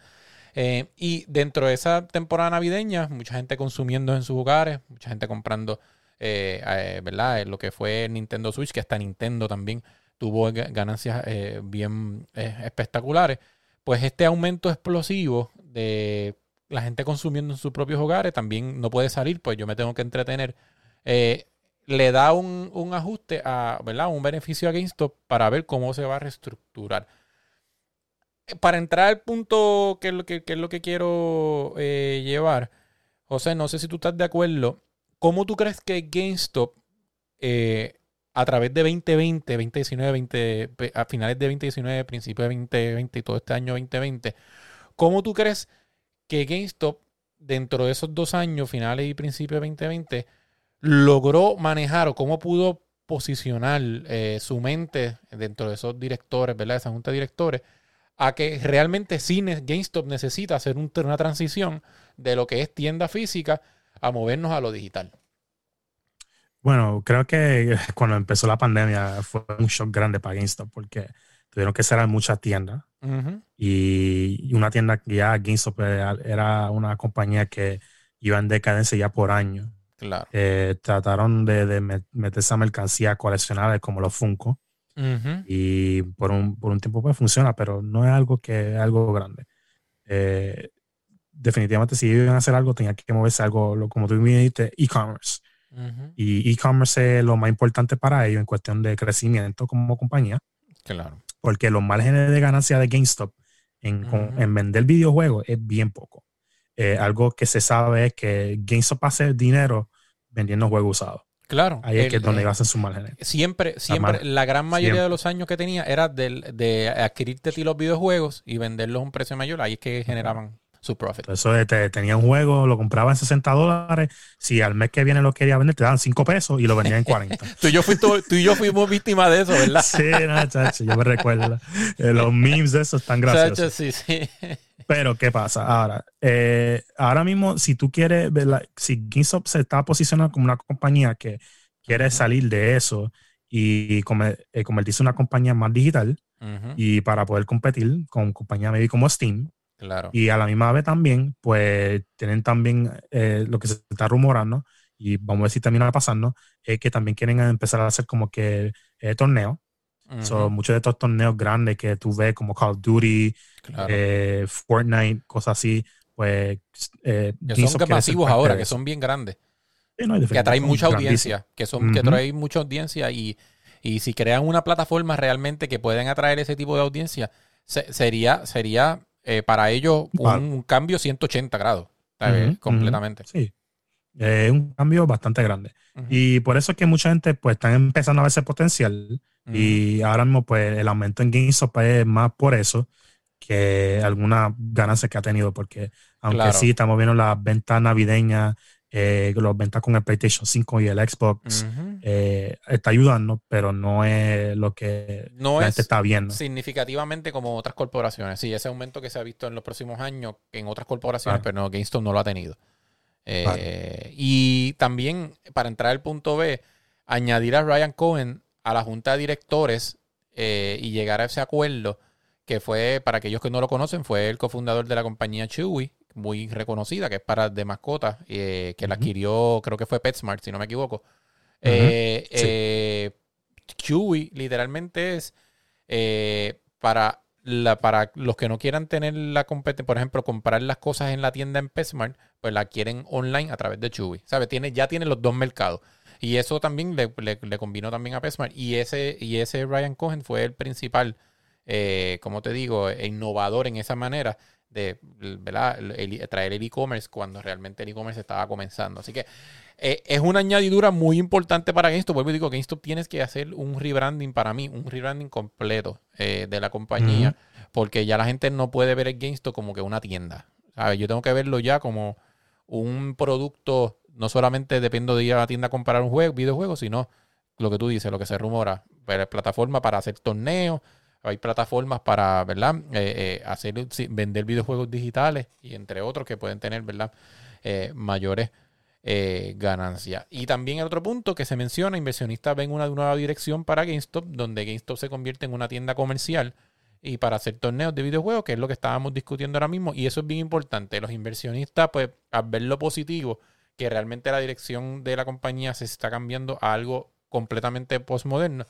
Eh, y dentro de esa temporada navideña, mucha gente consumiendo en sus hogares, mucha gente comprando, eh, ¿verdad? Lo que fue Nintendo Switch, que hasta Nintendo también tuvo ganancias bien espectaculares. Pues este aumento explosivo de la gente consumiendo en sus propios hogares también no puede salir, pues yo me tengo que entretener. Eh, le da un, ajuste, a, ¿verdad? Un beneficio a GameStop para ver cómo se va a reestructurar. Eh, para entrar al punto que es lo que, es lo que quiero eh, llevar, José, no sé si tú estás de acuerdo. ¿Cómo tú crees que GameStop, a través de 2020, 2019, 20, a finales de 2019, principios de 2020 y todo este año 2020, ¿cómo tú crees que GameStop, dentro de esos dos años, finales y principios de 2020, logró manejar o cómo pudo posicionar eh, su mente dentro de esos directores, ¿verdad? Esa junta de directores, a que realmente sí GameStop necesita hacer una transición de lo que es tienda física a movernos a lo digital. Bueno, creo que cuando empezó la pandemia fue un shock grande para GameStop porque tuvieron que cerrar muchas tiendas. y, una tienda que ya GameStop era una compañía que iba en decadencia ya por años. Claro. Eh, trataron de, de, meter esa mercancía coleccionable como los Funko. Y por un, por un tiempo pues funciona, pero no es algo que es algo grande. Eh, definitivamente si iban a hacer algo, tenía que moverse algo, como tú me dijiste, e-commerce. Y e-commerce es lo más importante para ellos en cuestión de crecimiento como compañía. Claro porque los márgenes de ganancia de GameStop en, vender videojuegos es bien poco. Eh, algo que se sabe es que GameStop hace dinero vendiendo juegos usados. Claro. Ahí es que donde hacen sus márgenes. Siempre, siempre, la, gran mayoría de los años que tenía era de, de adquirirte ti los videojuegos y venderlos a un precio mayor. Ahí es que generaban su profit. Eso te, tenía un juego, lo compraba en 60 dólares. Si al mes que viene lo quería vender, te daban 5 pesos y lo vendían en 40. tú, y yo tú, y yo fuimos víctimas de eso, ¿verdad? sí, no, chacho, yo me recuerdo. Eh, los memes de eso están graciosos. Chacho, sí, sí. Pero, ¿qué pasa? Ahora, eh, ahora mismo, si tú quieres, si GameStop se está posicionando como una compañía que quiere salir de eso y eh, convertirse en una compañía más digital, y para poder competir con compañías maybe como Steam, y a la misma vez también, pues tienen también eh, lo que se está rumorando, y vamos a ver si termina pasando, es que también quieren empezar a hacer como que eh, torneos. Son muchos de estos torneos grandes que tú ves como Call of Duty, eh, Fortnite, cosas así, pues... que son masivos ahora, que son bien grandes. que atraen mucha audiencia, que son que traen mucha audiencia y, y si crean una plataforma realmente que pueden atraer ese tipo de audiencia, sería, sería eh, para ellos un, cambio 180 grados, completamente. sí, es un cambio bastante grande. Y por eso es que mucha gente pues está empezando a ver ese potencial y ahora mismo pues el aumento en GameStop es más por eso que alguna ganancia que ha tenido, porque aunque sí estamos viendo las ventas navideñas eh, los ventas con el PlayStation 5 y el Xbox eh, está ayudando, pero no es lo que no la gente está viendo. Significativamente como otras corporaciones. Sí, ese aumento que se ha visto en los próximos años en otras corporaciones, pero no, GameStop no lo ha tenido. Eh, y también, para entrar al punto B, añadir a Ryan Cohen a la junta de directores y llegar a ese acuerdo, que fue, para aquellos que no lo conocen, fue el cofundador de la compañía Chewy muy reconocida, que es para de mascotas, eh, que la adquirió, creo que fue PetSmart, si no me equivoco. Eh, Chewy eh, literalmente es para la, para los que no quieran tener la competencia, por ejemplo, comprar las cosas en la tienda en PetSmart, pues la quieren online a través de Chewy. ¿Sabe? Tiene, ya tiene los dos mercados. Y eso también le, le, combinó también a PetSmart. Y ese, y ese Ryan Cohen fue el principal, como te digo, innovador en esa manera de traer el e-commerce cuando realmente el e-commerce estaba comenzando. Así que eh, es una añadidura muy importante para GameStop. Vuelvo y digo, GameStop tienes que hacer un rebranding para mí, un rebranding completo eh, de la compañía, porque ya la gente no puede ver el GameStop como que una tienda. Yo tengo que verlo ya como un producto, no solamente dependo de ir a la tienda a comprar un juego, videojuego, sino lo que tú dices, lo que se rumora, plataforma para hacer torneos, hay plataformas para, ¿verdad? Eh, hacer, vender videojuegos digitales y entre otros que pueden tener, ¿verdad? mayores eh, ganancia. Y también el otro punto que se menciona, inversionistas ven una nueva dirección para GameStop, donde GameStop se convierte en una tienda comercial y para hacer torneos de videojuegos, que es lo que estábamos discutiendo ahora mismo. Y eso es bien importante. Los inversionistas, pues, al ver lo positivo, que realmente la dirección de la compañía se está cambiando a algo completamente postmoderno,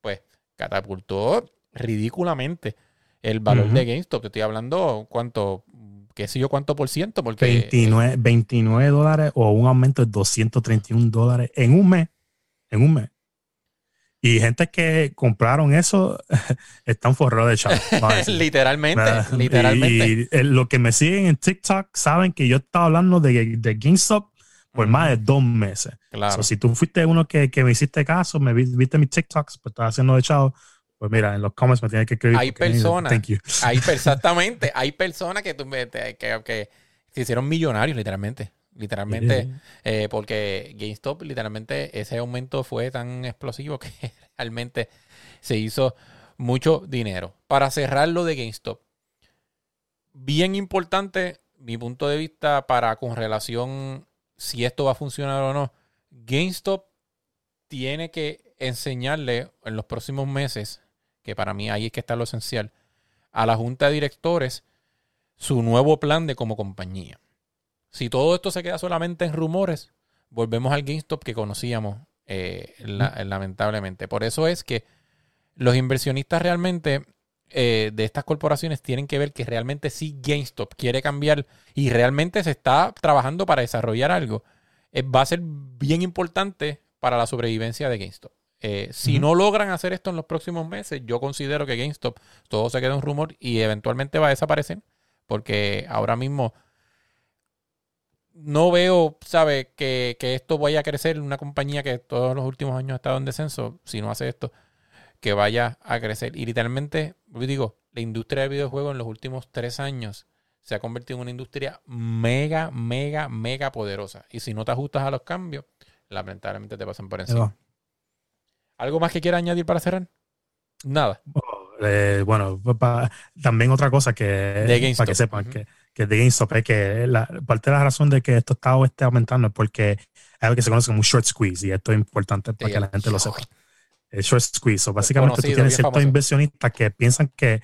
pues catapultó ridículamente el valor de GameStop. Te estoy hablando, ¿cuánto? qué sé yo cuánto por ciento. Porque, 29, 29 dólares o un aumento de 231 dólares en un mes. En un mes. Y gente que compraron eso están forrados de chavos. literalmente, literalmente. Y, lo que me siguen en TikTok saben que yo estaba hablando de, de GameStop por más de dos meses. Claro. si tú fuiste uno que, que, me hiciste caso, me viste mis TikToks, pues estaba haciendo de chavo, pues mira, en los comments me tienes que escribir. Hay personas. Hay, exactamente. Hay personas que, que, que, se hicieron millonarios, literalmente. Literalmente. Eh, porque GameStop, literalmente, ese aumento fue tan explosivo que realmente se hizo mucho dinero. Para cerrar lo de GameStop, bien importante, mi punto de vista, para con relación si esto va a funcionar o no. GameStop tiene que enseñarle en los próximos meses que para mí ahí es que está lo esencial, a la junta de directores su nuevo plan de como compañía. Si todo esto se queda solamente en rumores, volvemos al GameStop que conocíamos eh, lamentablemente. Por eso es que los inversionistas realmente eh, de estas corporaciones tienen que ver que realmente sí GameStop quiere cambiar y realmente se está trabajando para desarrollar algo. Eh, va a ser bien importante para la sobrevivencia de GameStop. Eh, si no logran hacer esto en los próximos meses, yo considero que GameStop todo se queda un rumor y eventualmente va a desaparecer. Porque ahora mismo no veo, ¿sabe? Que, esto vaya a crecer. Una compañía que todos los últimos años ha estado en descenso, si no hace esto, que vaya a crecer. Y literalmente, digo, la industria del videojuego en los últimos tres años se ha convertido en una industria mega, mega, mega poderosa. Y si no te ajustas a los cambios, lamentablemente te pasan por encima. ¿Algo más que quiera añadir para cerrar? Nada. Oh, eh, bueno, también otra cosa que para que sepan que, que de GameStop es que la, parte de la razón de que esto está esté aumentando es porque es algo que se conoce como short squeeze y esto es importante para que la gente lo sepa. El short squeeze. básicamente tú tienes ciertos inversionistas que piensan que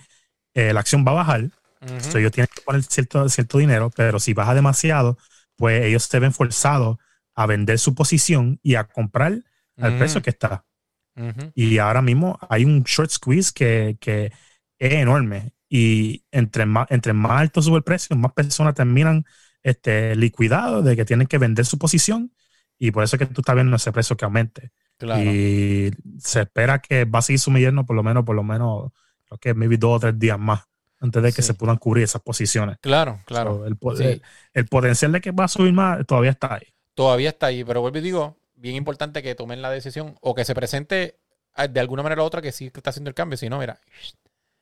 eh, la acción va a bajar, entonces ellos tienen que poner cierto, cierto dinero, pero si baja demasiado, pues ellos se ven forzados a vender su posición y a comprar al precio que está. Y ahora mismo hay un short squeeze que, es enorme. Y entre más, entre más alto sube el precio, más personas terminan este, liquidados de que tienen que vender su posición. Y por eso es que tú estás viendo ese precio que aumente. Y se espera que va a seguir subiendo por lo menos, por lo menos, creo que maybe dos o tres días más antes de que se puedan cubrir esas posiciones. Claro, claro. el, el, potencial de que va a subir más todavía está ahí. Todavía está ahí, pero vuelvo y digo, bien importante que tomen la decisión o que se presente ah, de alguna manera u otra que sí está haciendo el cambio. Si no, mira,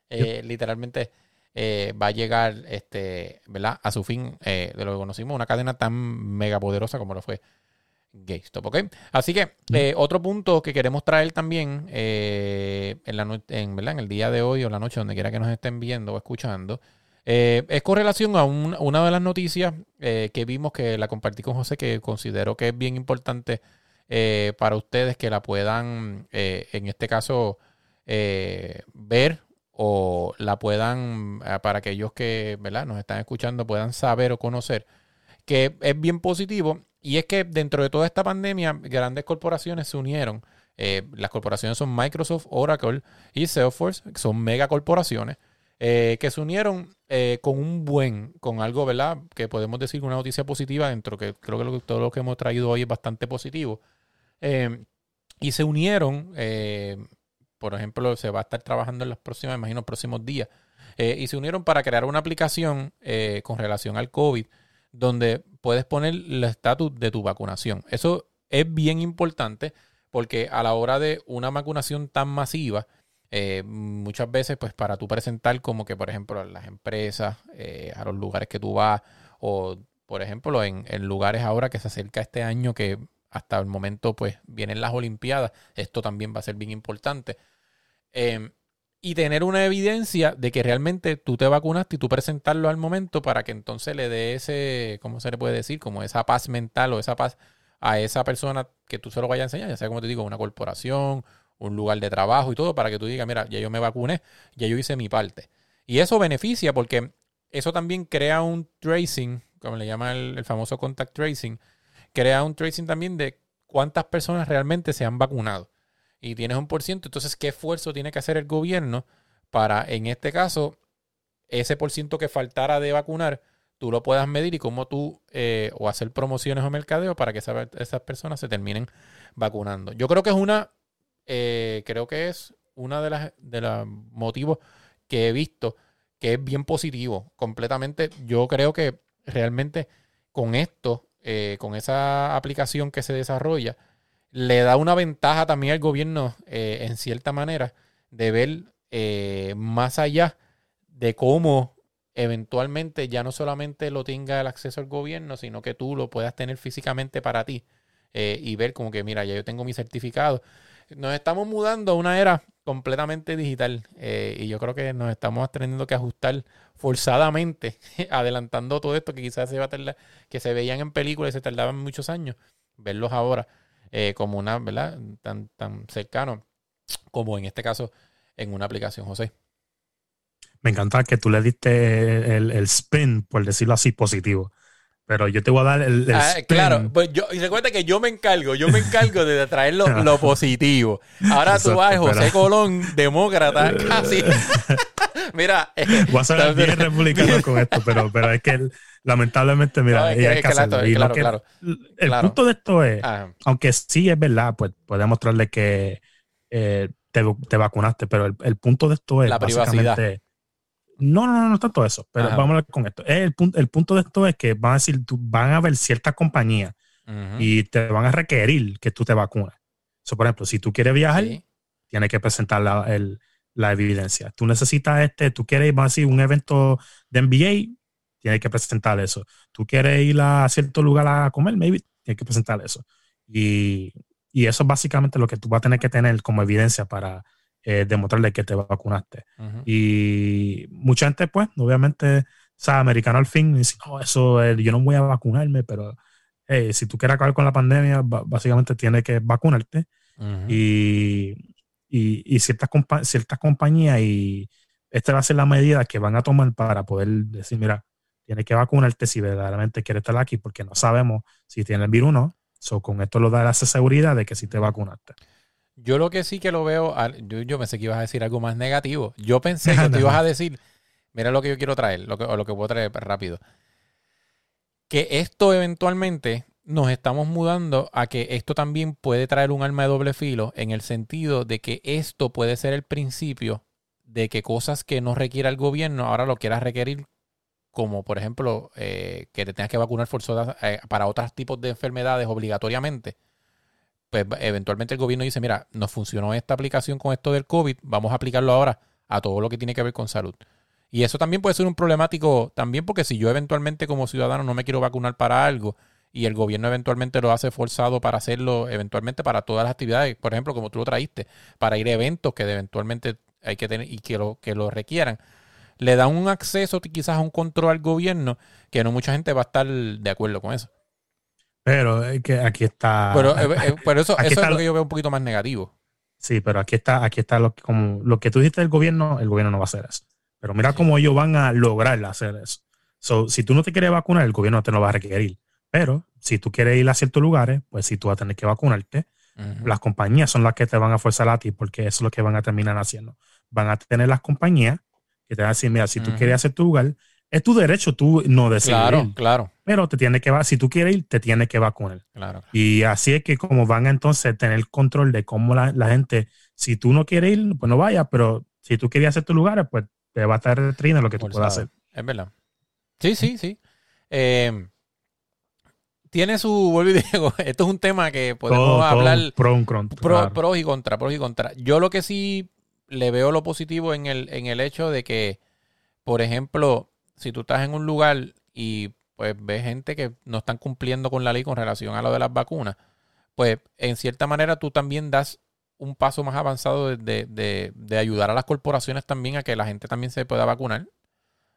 eh, literalmente eh, va a llegar este, ¿verdad? a su fin eh, de lo que conocimos, una cadena tan mega poderosa como lo fue GameStop. ¿ok? Así que otro punto que queremos traer también en, la en, ¿verdad? en el día de hoy o la noche, donde quiera que nos estén viendo o escuchando, es con relación a una de las noticias que vimos que la compartí con José, que considero que es bien importante eh, para ustedes que la puedan, eh, en este caso, eh, ver o la puedan, para aquellos que ¿verdad? nos están escuchando, puedan saber o conocer, que es bien positivo. Y es que dentro de toda esta pandemia, grandes corporaciones se unieron. las corporaciones son Microsoft, Oracle y Salesforce, que son megacorporaciones. que se unieron con un buen, con algo, ¿verdad? Que podemos decir una noticia positiva dentro, que creo que, todo lo que hemos traído hoy es bastante positivo. Y se unieron, por ejemplo, se va a estar trabajando en los próximos, imagino, próximos días. y se unieron para crear una aplicación con relación al COVID donde puedes poner el estatus de tu vacunación. Eso es bien importante porque a la hora de una vacunación tan masiva, eh, muchas veces, pues para tú presentar como que, por ejemplo, a las empresas, eh, a los lugares que tú vas, o por ejemplo, en, lugares ahora que se acerca este año que hasta el momento, pues vienen las Olimpiadas, esto también va a ser bien importante. Em, y tener una evidencia de que realmente tú te vacunaste y tú presentarlo al momento para que entonces le dé ese, ¿cómo se le puede decir? Como esa paz mental o esa paz a esa persona que tú se lo vayas a enseñar, ya sea como te digo, una corporación, un lugar de trabajo y todo, para que tú digas, mira, ya yo me vacuné, ya yo hice mi parte. Y eso beneficia porque eso también crea un tracing, como le llama el, el famoso contact tracing, crea un tracing también de cuántas personas realmente se han vacunado y tienes un por ciento, entonces, ¿qué esfuerzo tiene que hacer el gobierno para, en este caso, ese por ciento que faltara de vacunar, tú lo puedas medir y cómo tú, eh, o hacer promociones o mercadeo para que esas personas se terminen vacunando? Yo creo que es una, eh, creo que es una de las de los motivos que he visto que es bien positivo. Completamente, yo creo que realmente con esto, eh, con esa aplicación que se desarrolla, le da una ventaja también al gobierno, eh, en cierta manera, de ver eh, más allá de cómo eventualmente ya no solamente lo tenga el acceso al gobierno, sino que tú lo puedas tener físicamente para ti y ver como que, mira, ya yo tengo mi certificado. Nos estamos mudando a una era completamente digital y yo creo que nos estamos teniendo que ajustar forzadamente, adelantando todo esto que quizás se va a tardar, que se veían en películas y se tardaban muchos años, verlos ahora eh, como una, ¿verdad? Tan, tan cercano como en este caso en una aplicación, José. Me encanta que tú le diste el, spin, por decirlo así, positivo. Pero yo te voy a dar el, ah, Claro, pues yo, y recuerda que yo me encargo, yo me encargo de traer lo, positivo. Ahora tú vas, José Colón, demócrata, casi. Mira. Voy a ser bien republicano con esto, pero, pero es que lamentablemente, mira, hay que hacerlo. el punto de esto es, aunque sí es verdad, pues puede mostrarle que eh, te, vacunaste, pero el, punto de esto es la privacidad. No, no, no, no es tanto eso, pero vamos a ver con esto. El, el punto de esto es que van a decir, van a haber ciertas compañías y te van a requerir que tú te vacunes. por ejemplo, si tú quieres viajar, tienes que presentar la, la, evidencia. Tú necesitas este, tú quieres, a decir, un evento de NBA, tienes que presentar eso. Tú quieres ir a cierto lugar a comer, maybe, tienes que presentar eso. Y, eso es básicamente lo que tú vas a tener que tener como evidencia para eh, demostrarle que te vacunaste. Y mucha gente, pues, obviamente, o sea, americano al fin, dice, no, eso, yo no voy a vacunarme, pero si tú quieres acabar con la pandemia, básicamente tienes que vacunarte. y, y, ciertas, ciertas compañías, y esta va a ser la medida que van a tomar para poder decir, mira, tienes que vacunarte si verdaderamente quieres estar aquí, porque no sabemos si tiene el virus o no. So, con esto lo da esa seguridad de que si te vacunaste. Yo lo que sí que lo veo, yo, pensé que ibas a decir algo más negativo. Yo pensé que tú ibas a decir, mira lo que yo quiero traer, lo que, o lo que puedo traer rápido. Que esto eventualmente nos estamos mudando a que esto también puede traer un arma de doble filo en el sentido de que esto puede ser el principio de que cosas que no requiera el gobierno ahora lo quiera requerir como por ejemplo eh, que te tengas que vacunar forzosa eh, para otros tipos de enfermedades obligatoriamente, pues eventualmente el gobierno dice, mira, nos funcionó esta aplicación con esto del COVID, vamos a aplicarlo ahora a todo lo que tiene que ver con salud. Y eso también puede ser un problemático también porque si yo eventualmente como ciudadano no me quiero vacunar para algo y el gobierno eventualmente lo hace forzado para hacerlo eventualmente para todas las actividades, por ejemplo, como tú lo traíste, para ir a eventos que eventualmente hay que tener y que lo, que lo requieran, le da un acceso quizás a un control al gobierno que no mucha gente va a estar de acuerdo con eso. Pero es que aquí está. Pero, eh, eh, eso, eso es lo que yo veo un poquito más negativo. Sí, pero aquí está, aquí está lo que, como, lo que tú dijiste del gobierno, el gobierno no va a hacer eso. Pero mira cómo ellos van a lograr hacer eso. So, si tú no te quieres vacunar, el gobierno te lo va a requerir. Pero si tú quieres ir a ciertos lugares, pues si tú vas a tener que vacunarte, las compañías son las que te van a forzar a ti, porque eso es lo que van a terminar haciendo. Van a tener las compañías que te va a decir, mira, si tú quieres hacer tu lugar, es tu derecho tú no decidir. Claro, claro. Pero te tiene que si tú quieres ir, te tienes que vacunar. Claro. Y así es que como van a entonces tener control de cómo la, gente, si tú no quieres ir, pues no vayas, pero si tú quieres hacer tu lugar, pues te va a estar restringiendo lo que tú puedas hacer. Es verdad. Sí, sí, sí. Eh, tiene su, vuelvo y digo, esto es un tema que podemos hablar pro, pros y contra, pros y contra. Yo lo que sí le veo lo positivo en el, en el hecho de que, por ejemplo, si tú estás en un lugar y pues ves gente que no están cumpliendo con la ley con relación a lo de las vacunas, pues en cierta manera tú también das un paso más avanzado de, de, de, ayudar a las corporaciones también a que la gente también se pueda vacunar.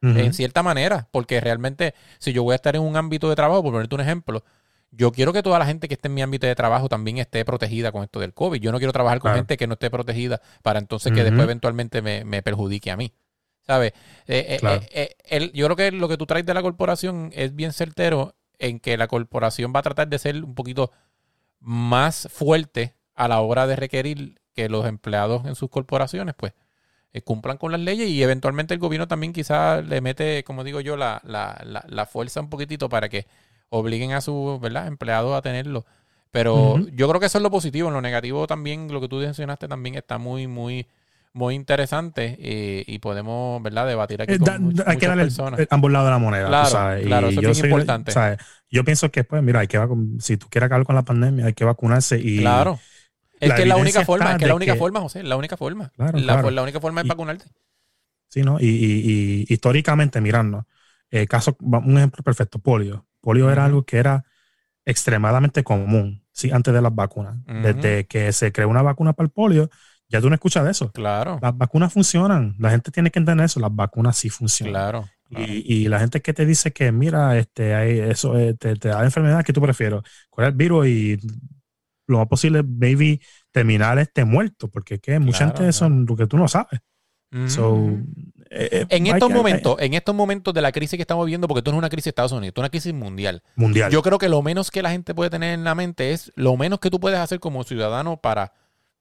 En cierta manera, porque realmente si yo voy a estar en un ámbito de trabajo, por ponerte un ejemplo, yo quiero que toda la gente que esté en mi ámbito de trabajo también esté protegida con esto del COVID. Yo no quiero trabajar con gente que no esté protegida para entonces que después eventualmente me, me perjudique a mí. ¿Sabes? Eh, eh, eh, yo creo que lo que tú traes de la corporación es bien certero en que la corporación va a tratar de ser un poquito más fuerte a la hora de requerir que los empleados en sus corporaciones, pues, cumplan con las leyes y eventualmente el gobierno también quizás le mete, como digo yo, la, la, la, fuerza un poquitito para que obliguen a sus ¿verdad? empleados a tenerlo. Pero yo creo que eso es lo positivo. En lo negativo también, lo que tú mencionaste también está muy, muy muy interesante y, podemos, ¿verdad?, debatir aquí. Eh, hay que darle personas. ambos lados de la moneda. Claro, claro eso es importante. Yo pienso que, pues, mira, hay que si tú quieres acabar con la pandemia, hay que vacunarse y. Claro. Es que es la única forma, es que es la única forma, José, la única forma. la, la, única forma es vacunarte. Sí, ¿no? Y, y, históricamente mirando, eh, caso, un ejemplo perfecto, polio. Polio era algo que era extremadamente común, sí, antes de las vacunas. Desde que se creó una vacuna para el polio, ya tú no escuchas de eso. Claro. Las vacunas funcionan. La gente tiene que entender eso. Las vacunas sí funcionan. Claro. Y, la gente que te dice que, mira, este, hay eso eh, te, da enfermedad que tú prefieres, cuál es el virus y lo más posible, baby, terminar este muerto, porque que mucha gente eso es lo que tú no sabes. Eh, eh, en estos momentos, en estos momentos de la crisis que estamos viviendo, porque esto no es una crisis de Estados Unidos, esto es una crisis mundial. Mundial. Yo creo que lo menos que la gente puede tener en la mente es lo menos que tú puedes hacer como ciudadano para,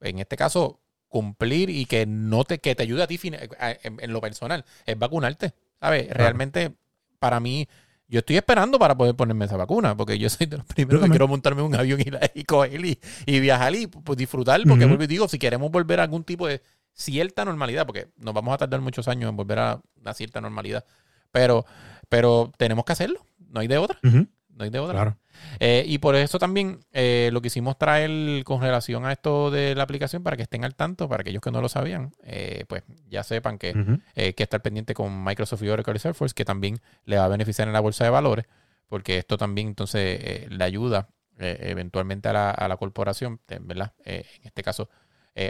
en este caso, cumplir y que no te, que te ayude a ti en, lo personal, es vacunarte. ¿Sabes? Realmente, para mí, yo estoy esperando para poder ponerme esa vacuna, porque yo soy de los primeros que quiero montarme un avión y, y coger y, viajar y pues, disfrutar, porque vuelvo y digo, si queremos volver a algún tipo de cierta normalidad, porque nos vamos a tardar muchos años en volver a una cierta normalidad, pero, pero tenemos que hacerlo, no hay de otra. No hay de otra. Claro. Eh, y por eso también eh, lo quisimos traer con relación a esto de la aplicación para que estén al tanto, para aquellos que no lo sabían, eh, pues ya sepan que, hay que estar pendiente con Microsoft y Oracle Salesforce, que también le va a beneficiar en la bolsa de valores, porque esto también entonces le ayuda eventualmente a la, a la corporación, ¿verdad? en este caso,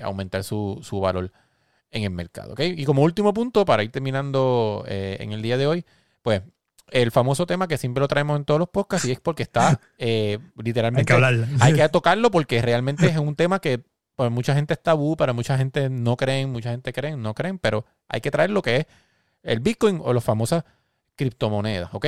aumentar su, su, valor en el mercado. ¿okay? Y como último punto, para ir terminando en el día de hoy, pues el famoso tema que siempre lo traemos en todos los podcasts y es porque está eh, literalmente. Hay que Hay que tocarlo porque realmente es un tema que para mucha gente es tabú, para mucha gente no creen, mucha gente creen, no creen, pero hay que traer lo que es el Bitcoin o las famosas criptomonedas, ¿ok?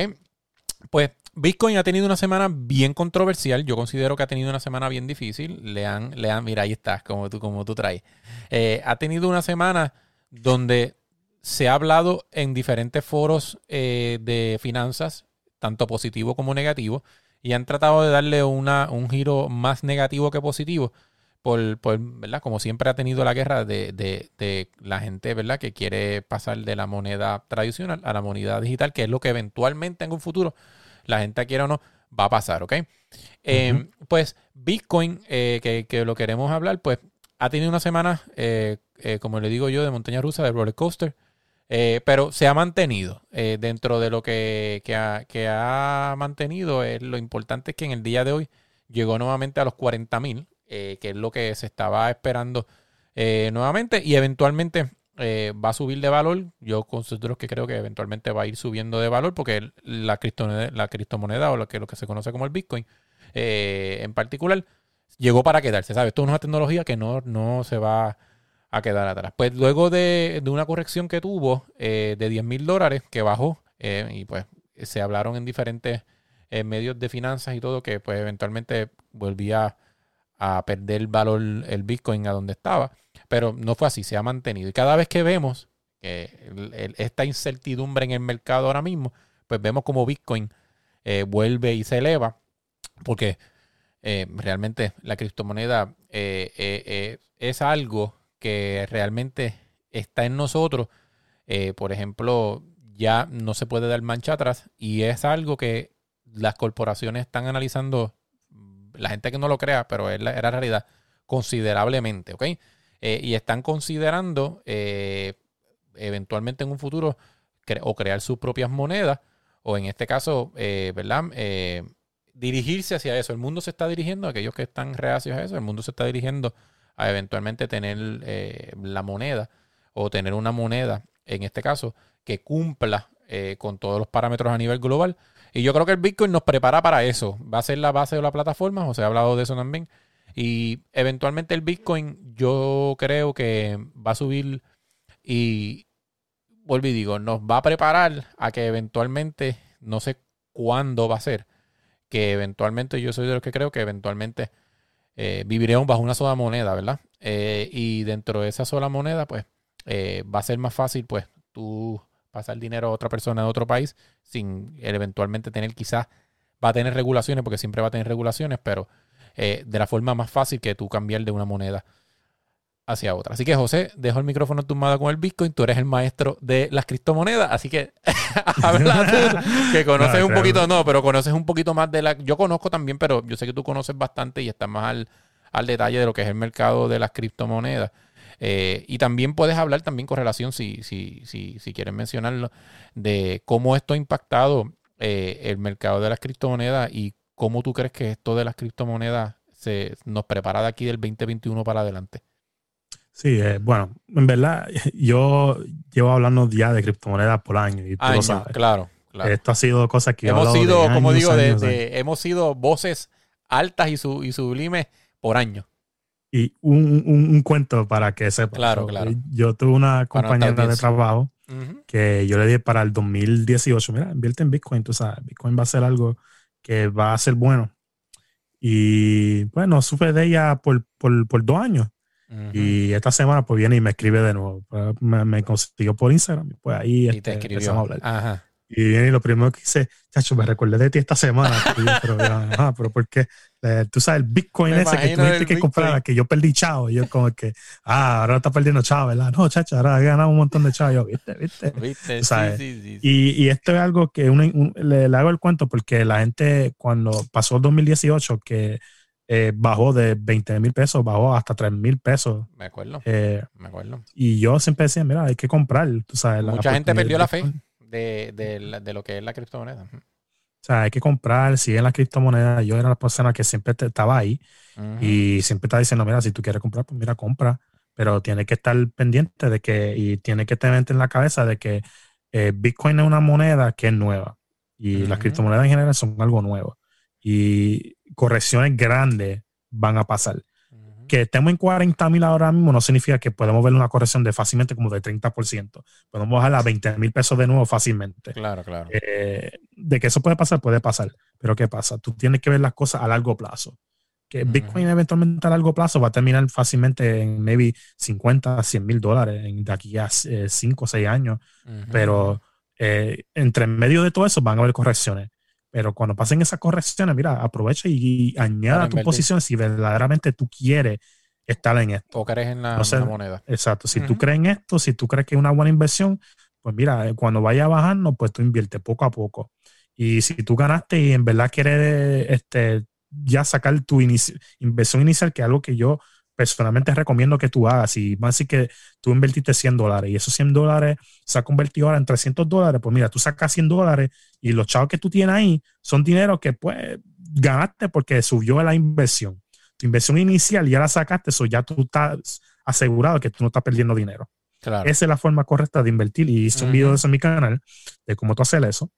Pues Bitcoin ha tenido una semana bien controversial. Yo considero que ha tenido una semana bien difícil. Le han, le han, mira, ahí estás, como tú, como tú traes. Eh, ha tenido una semana donde se ha hablado en diferentes foros eh, de finanzas, tanto positivo como negativo, y han tratado de darle una, un giro más negativo que positivo. Por, por, ¿verdad? Como siempre ha tenido la guerra de, de, de, la gente, ¿verdad? Que quiere pasar de la moneda tradicional a la moneda digital, que es lo que eventualmente en un futuro, la gente quiera o no, va a pasar, ¿ok? Em, pues Bitcoin, eh, que, que, lo queremos hablar, pues ha tenido una semana, eh, como le digo yo, de montaña rusa, de roller coaster. Eh, pero se ha mantenido eh, dentro de lo que, que, ha, mantenido. Eh, lo importante es que en el día de hoy llegó nuevamente a los 40 mil, que es lo que se estaba esperando nuevamente y eventualmente va a subir de valor. Yo considero que creo que eventualmente va a ir subiendo de valor porque la criptomoneda, la criptomoneda o lo que, lo que se conoce como el Bitcoin en particular llegó para quedarse. ¿sabes? Esto es una tecnología que no, no se va a quedar atrás. Pues luego de, una corrección que tuvo eh, de 10 mil dólares, que bajó, eh, y pues se hablaron en diferentes eh, medios de finanzas y todo, que pues eventualmente volvía a perder valor el Bitcoin a donde estaba. Pero no fue así, se ha mantenido. Y cada vez que vemos esta incertidumbre en el mercado ahora mismo, pues vemos como Bitcoin vuelve y se eleva, porque realmente la criptomoneda es algo que realmente está en nosotros. por ejemplo, ya no se puede dar mancha atrás y es algo que las corporaciones están analizando, la gente que no lo crea, pero es la, realidad, considerablemente, ¿ok? y están considerando eventualmente en un futuro o crear sus propias monedas o en este caso, eh, ¿verdad? Eh, dirigirse hacia eso. El mundo se está dirigiendo, aquellos que están reacios a eso, el mundo se está dirigiendo a eventualmente tener eh, la moneda o tener una moneda, en este caso, que cumpla con todos los parámetros a nivel global. Y yo creo que el Bitcoin nos prepara para eso. Va a ser la base de la plataforma, o se ha hablado de eso también. Y eventualmente el Bitcoin yo creo que va a subir y, vuelvo y digo, nos va a preparar a que eventualmente, no sé cuándo va a ser, que eventualmente yo soy de los que creo que eventualmente eh, viviremos bajo una sola moneda, ¿verdad? Eh, y dentro de esa sola moneda, pues eh, va a ser más fácil, pues, tú pasar dinero a otra persona de otro país sin eventualmente tener quizás, va a tener regulaciones, porque siempre va a tener regulaciones, pero de la forma más fácil que tú cambiar de una moneda hacia otra. Así que José, dejo el micrófono tumbado con el Bitcoin, tú eres el maestro de las criptomonedas, así que habla tú, que conoces un poquito, no, pero conoces un poquito más de la... Yo conozco también, pero yo sé que tú conoces bastante y estás más al, al detalle de lo que es el mercado de las criptomonedas. Eh, y también puedes hablar también con relación, si, si, si, si quieres mencionarlo, de cómo esto ha impactado eh, el mercado de las criptomonedas y cómo tú crees que esto de las criptomonedas se, nos prepara de aquí del 2021 para adelante. Sí, eh, bueno, en verdad, yo llevo hablando ya de criptomonedas por años y tú lo sabes. Claro, claro. Esto ha sido cosas que hemos sido, como digo, hemos sido voces altas y, su, y sublimes por años. Y un, un, cuento para que sepa. Claro, claro. Yo tuve una compañera de trabajo que yo le di para el 2018, mira, invierte en Bitcoin, tú sabes, Bitcoin va a ser algo que va a ser bueno. Y bueno, supe de ella por, por, por dos años. Y esta semana pues viene y me escribe de nuevo. Pues, me, consiguió por Instagram. Pues ahí y te este, empezamos a hablar. Y viene y lo primero que dice, chacho, me recordé de ti esta semana. pero, ajá, pero porque eh, tú sabes, el Bitcoin ese que tuviste que comprar, que yo perdí chavo. Y yo como que, ah, ahora está perdiendo chavo, ¿verdad? No, chacho, ahora he ganado un montón de chavo. yo, viste, viste. ¿Viste? Sí, sí, sí, y, y, esto es algo que le, le, hago el cuento porque la gente cuando pasó el 2018, que eh, bajó de 20 mil pesos, bajó hasta 3 mil pesos. Me acuerdo. Eh, me acuerdo. Y yo siempre decía, mira, hay que comprar. Tú sabes, Mucha gente perdió la fe de, de, lo que es la criptomoneda. O sea, hay que comprar, si en la criptomoneda. Yo era la persona que siempre estaba ahí y siempre estaba diciendo, mira, si tú quieres comprar, pues mira, compra. Pero tiene que estar pendiente de que, y tiene que tener en la cabeza de que eh, Bitcoin es una moneda que es nueva. Y las criptomonedas en general son algo nuevo. Y correcciones grandes van a pasar. Que estemos en 40 mil ahora mismo no significa que podemos ver una corrección de fácilmente como de 30%. Podemos bajar a 20 mil pesos de nuevo fácilmente. Claro, claro. Eh, de que eso puede pasar, puede pasar. Pero ¿qué pasa? Tú tienes que ver las cosas a largo plazo. Que Bitcoin eventualmente a largo plazo va a terminar fácilmente en maybe 50, 100 mil dólares de aquí a 5 o 6 años. Pero eh, entre medio de todo eso van a haber correcciones. Pero cuando pasen esas correcciones, mira, aprovecha y, añada tu posición si verdaderamente tú quieres estar en esto. O crees en la, moneda. Exacto. Si tú crees en esto, si tú crees que es una buena inversión, pues mira, eh, cuando vaya bajando, pues tú invierte poco a poco. Y si tú ganaste y en verdad quieres este, ya sacar tu inversión inicial, que es algo que yo personalmente recomiendo que tú hagas. Si más si que tú invertiste 100 dólares y esos 100 dólares se ha convertido ahora en 300 dólares, pues mira, tú sacas 100 dólares y los chavos que tú tienes ahí son dinero que pues ganaste porque subió la inversión. Tu inversión inicial ya la sacaste, eso ya tú estás asegurado que tú no estás perdiendo dinero. Esa es la forma correcta de invertir y hice un video de eso en mi canal de cómo tú hacer eso.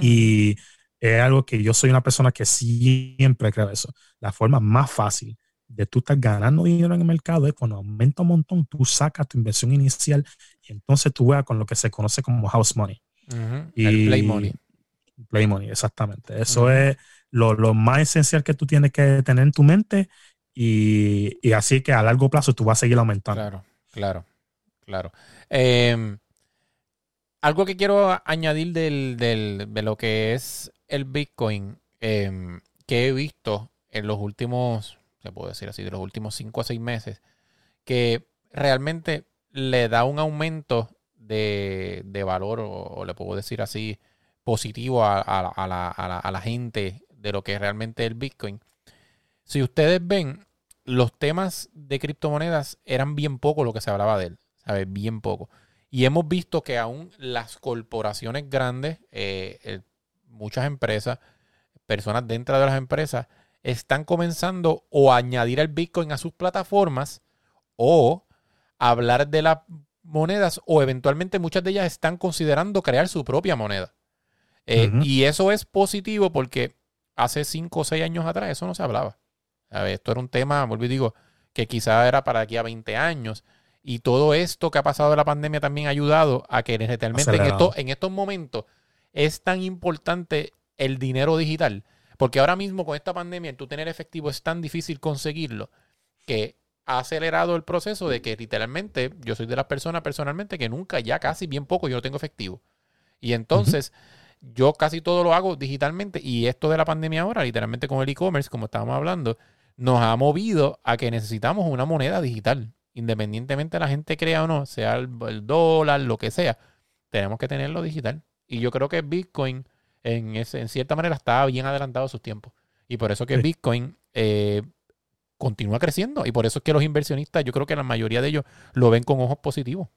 Y es algo que yo soy una persona que siempre creo eso. La forma más fácil de tú estar ganando dinero en el mercado es cuando aumenta un montón, tú sacas tu inversión inicial y entonces tú veas con lo que se conoce como house money. y, el play money. Play money, exactamente. Eso es lo, lo, más esencial que tú tienes que tener en tu mente y, y, así que a largo plazo tú vas a seguir aumentando. Claro, claro. claro. Em, algo que quiero añadir del, de lo que es el Bitcoin, em, que he visto en los últimos, se puede decir así, de los últimos 5 a 6 meses, que realmente le da un aumento de, valor, o, le puedo decir así, positivo a, a, la, gente de lo que es realmente el Bitcoin. Si ustedes ven, los temas de criptomonedas eran bien poco lo que se hablaba de él, ¿sabes? Bien poco. Y hemos visto que aún las corporaciones grandes, eh, muchas empresas, personas dentro de las empresas, están comenzando o a añadir el Bitcoin a sus plataformas o hablar de las monedas o eventualmente muchas de ellas están considerando crear su propia moneda. Eh, y eso es positivo porque hace 5 o 6 años atrás eso no se hablaba. Esto era un tema, vuelvo y digo, que quizá era para aquí a 20 años. Y todo esto que ha pasado de la pandemia también ha ayudado a que realmente en, esto, en estos momentos es tan importante el dinero digital. Porque ahora mismo con esta pandemia, tú tener efectivo es tan difícil conseguirlo que ha acelerado el proceso de que literalmente yo soy de las personas personalmente que nunca, ya casi bien poco, yo no tengo efectivo. Y entonces yo casi todo lo hago digitalmente y esto de la pandemia ahora, literalmente con el e-commerce, como estábamos hablando, nos ha movido a que necesitamos una moneda digital. Independientemente de la gente crea o no, sea el, dólar, lo que sea, tenemos que tenerlo digital. Y yo creo que Bitcoin, en, ese, en cierta manera, está bien adelantado a sus tiempos. Y por eso que Bitcoin eh, continúa creciendo. Y por eso es que los inversionistas, yo creo que la mayoría de ellos lo ven con ojos positivos.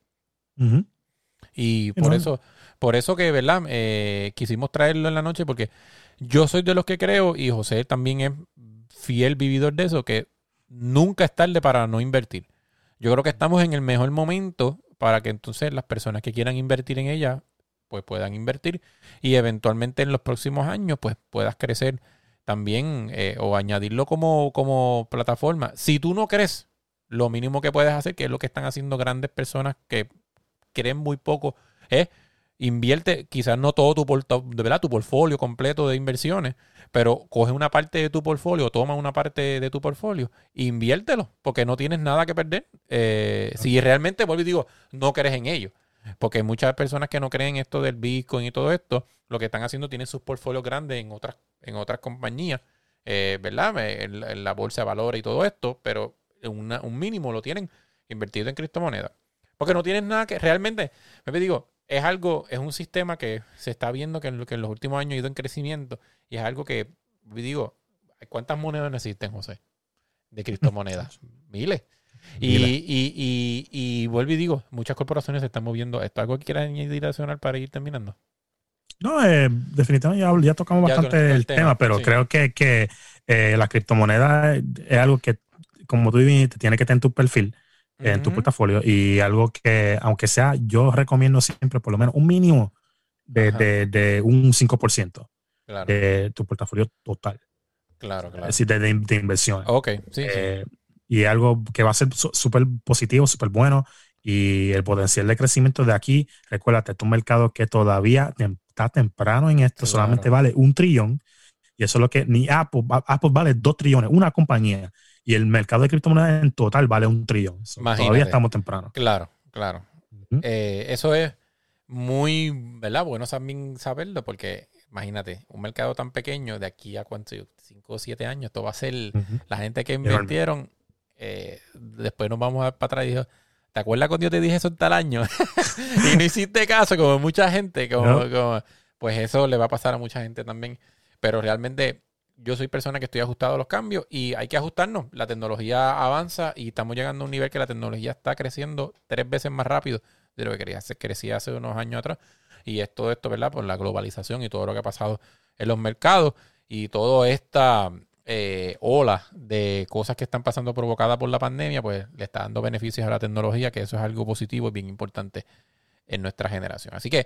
Y por eso, por eso que, ¿verdad? Eh, quisimos traerlo en la noche porque yo soy de los que creo, y José también es fiel vividor de eso, que nunca es tarde para no invertir. Yo creo que estamos en el mejor momento para que entonces las personas que quieran invertir en ella, pues puedan invertir y eventualmente en los próximos años, pues puedas crecer también eh, o añadirlo como, como plataforma. Si tú no crees, lo mínimo que puedes hacer, que es lo que están haciendo grandes personas que creen muy poco, es invierte, quizás no todo tu, de verdad, tu portfolio completo de inversiones, pero coge una parte de tu portfolio, toma una parte de tu portfolio e inviértelo, porque no tienes nada que perder. Eh, si realmente, vuelvo y digo, no crees en ello. Porque muchas personas que no creen esto del Bitcoin y todo esto, lo que están haciendo tienen sus portfolios grandes en otras, en otras compañías, eh, ¿verdad? En, la bolsa de valores y todo esto, pero un mínimo lo tienen invertido en criptomonedas. Porque no tienen nada que realmente, me digo, es algo, es un sistema que se está viendo que en, que en los últimos años ha ido en crecimiento y es algo que, digo, ¿cuántas monedas existen, José? De criptomonedas. Miles. Y, y, y, y, vuelvo y digo, muchas corporaciones se están moviendo. ¿Esto es algo que quieras añadir adicional para ir terminando? No, eh, definitivamente ya, tocamos bastante el, tema, pero creo que, que eh, la criptomoneda es algo que, como tú dijiste, tiene que tener tu perfil en tu portafolio y algo que, aunque sea, yo recomiendo siempre por lo menos un mínimo de, de, un 5% de tu portafolio total. Claro, claro. Es decir, de, de inversión. Ok, sí, sí. Y algo que va a ser súper positivo, súper bueno. Y el potencial de crecimiento de aquí, recuérdate, es un mercado que todavía está temprano en esto, solamente vale un trillón. Y eso es lo que ni Apple, Apple vale dos trillones, una compañía y el mercado de criptomonedas en total vale un trillón. Todavía estamos temprano. Claro, claro. Eh, eso es muy, ¿verdad? Bueno también saberlo porque imagínate, un mercado tan pequeño de aquí a cuánto, 5 o 7 años, esto va a ser la gente que invirtieron, eh, después nos vamos a para atrás y dijo, ¿te acuerdas cuando yo te dije eso en tal año? y no hiciste caso, como mucha gente, como, pues eso le va a pasar a mucha gente también. Pero realmente yo soy persona que estoy ajustado a los cambios y hay que ajustarnos. La tecnología avanza y estamos llegando a un nivel que la tecnología está creciendo tres veces más rápido de lo que crecía hace unos años atrás. Y es todo esto, ¿verdad? Por la globalización y todo lo que ha pasado en los mercados y toda esta eh, ola de cosas que están pasando provocadas por la pandemia, pues le está dando beneficios a la tecnología, que eso es algo positivo y bien importante en nuestra generación. Así que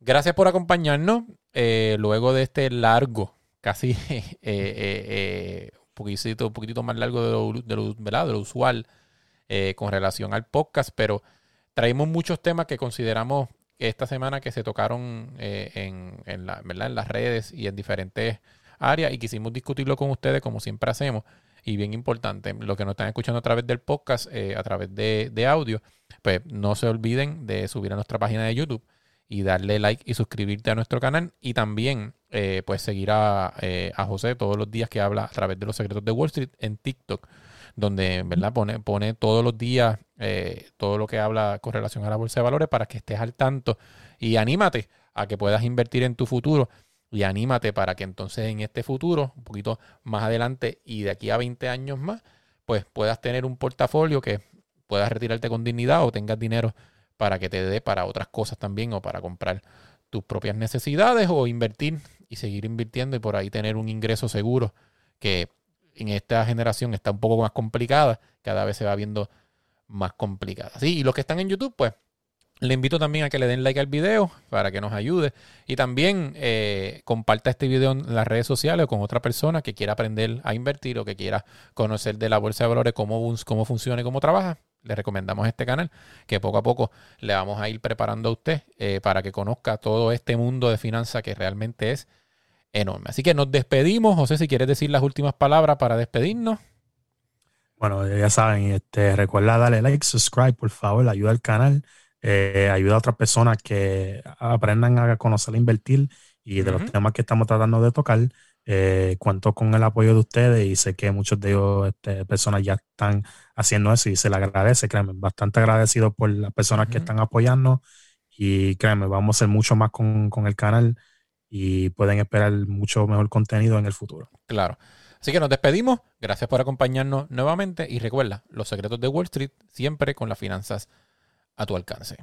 gracias por acompañarnos. Eh, luego de este largo casi eh, eh, eh, un, poquitito, un poquitito más largo de lo, de lo, usual con relación al podcast, pero traemos muchos temas que consideramos esta semana que se tocaron en, en, la, en las redes y en diferentes área y quisimos discutirlo con ustedes como siempre hacemos. Y bien importante, lo que nos están escuchando a través del podcast, eh, a través de, de, audio, pues no se olviden de subir a nuestra página de YouTube y darle like y suscribirte a nuestro canal. Y también eh, pues seguir a, eh, a José todos los días que habla a través de los secretos de Wall Street en TikTok donde ¿verdad? Pone, pone todos los días eh, todo lo que habla con relación a la bolsa de valores para que estés al tanto y anímate a que puedas invertir en tu futuro y anímate para que entonces en este futuro, un poquito más adelante y de aquí a 20 años más, pues puedas tener un portafolio que puedas retirarte con dignidad o tengas dinero para que te dé para otras cosas también o para comprar tus propias necesidades o invertir y seguir invirtiendo y por ahí tener un ingreso seguro que en esta generación está un poco más complicada, cada vez se va viendo más complicada. Sí, y los que están en YouTube, pues le invito también a que le den like al video para que nos ayude. Y también eh, comparta este video en las redes sociales con otra persona que quiera aprender a invertir o que quiera conocer de la bolsa de valores cómo, cómo funciona y cómo trabaja. Le recomendamos este canal que poco a poco le vamos a ir preparando a usted eh, para que conozca todo este mundo de finanzas que realmente es enorme. Así que nos despedimos. José, si quieres decir las últimas palabras para despedirnos. Bueno, ya saben, este, recuerda darle like, subscribe, por favor, ayuda al canal, eh, ayuda a otras personas que aprendan a conocer a invertir y de los temas que estamos tratando de tocar. Eh, cuento con el apoyo de ustedes y sé que muchos de ellos, este, personas ya están haciendo eso y se les agradece, créanme, bastante agradecido por las personas que están apoyando y créanme, vamos a hacer mucho más con, con el canal y pueden esperar mucho mejor contenido en el futuro. Claro. Así que nos despedimos. Gracias por acompañarnos nuevamente y recuerda, los secretos de Wall Street siempre con las finanzas a tu alcance.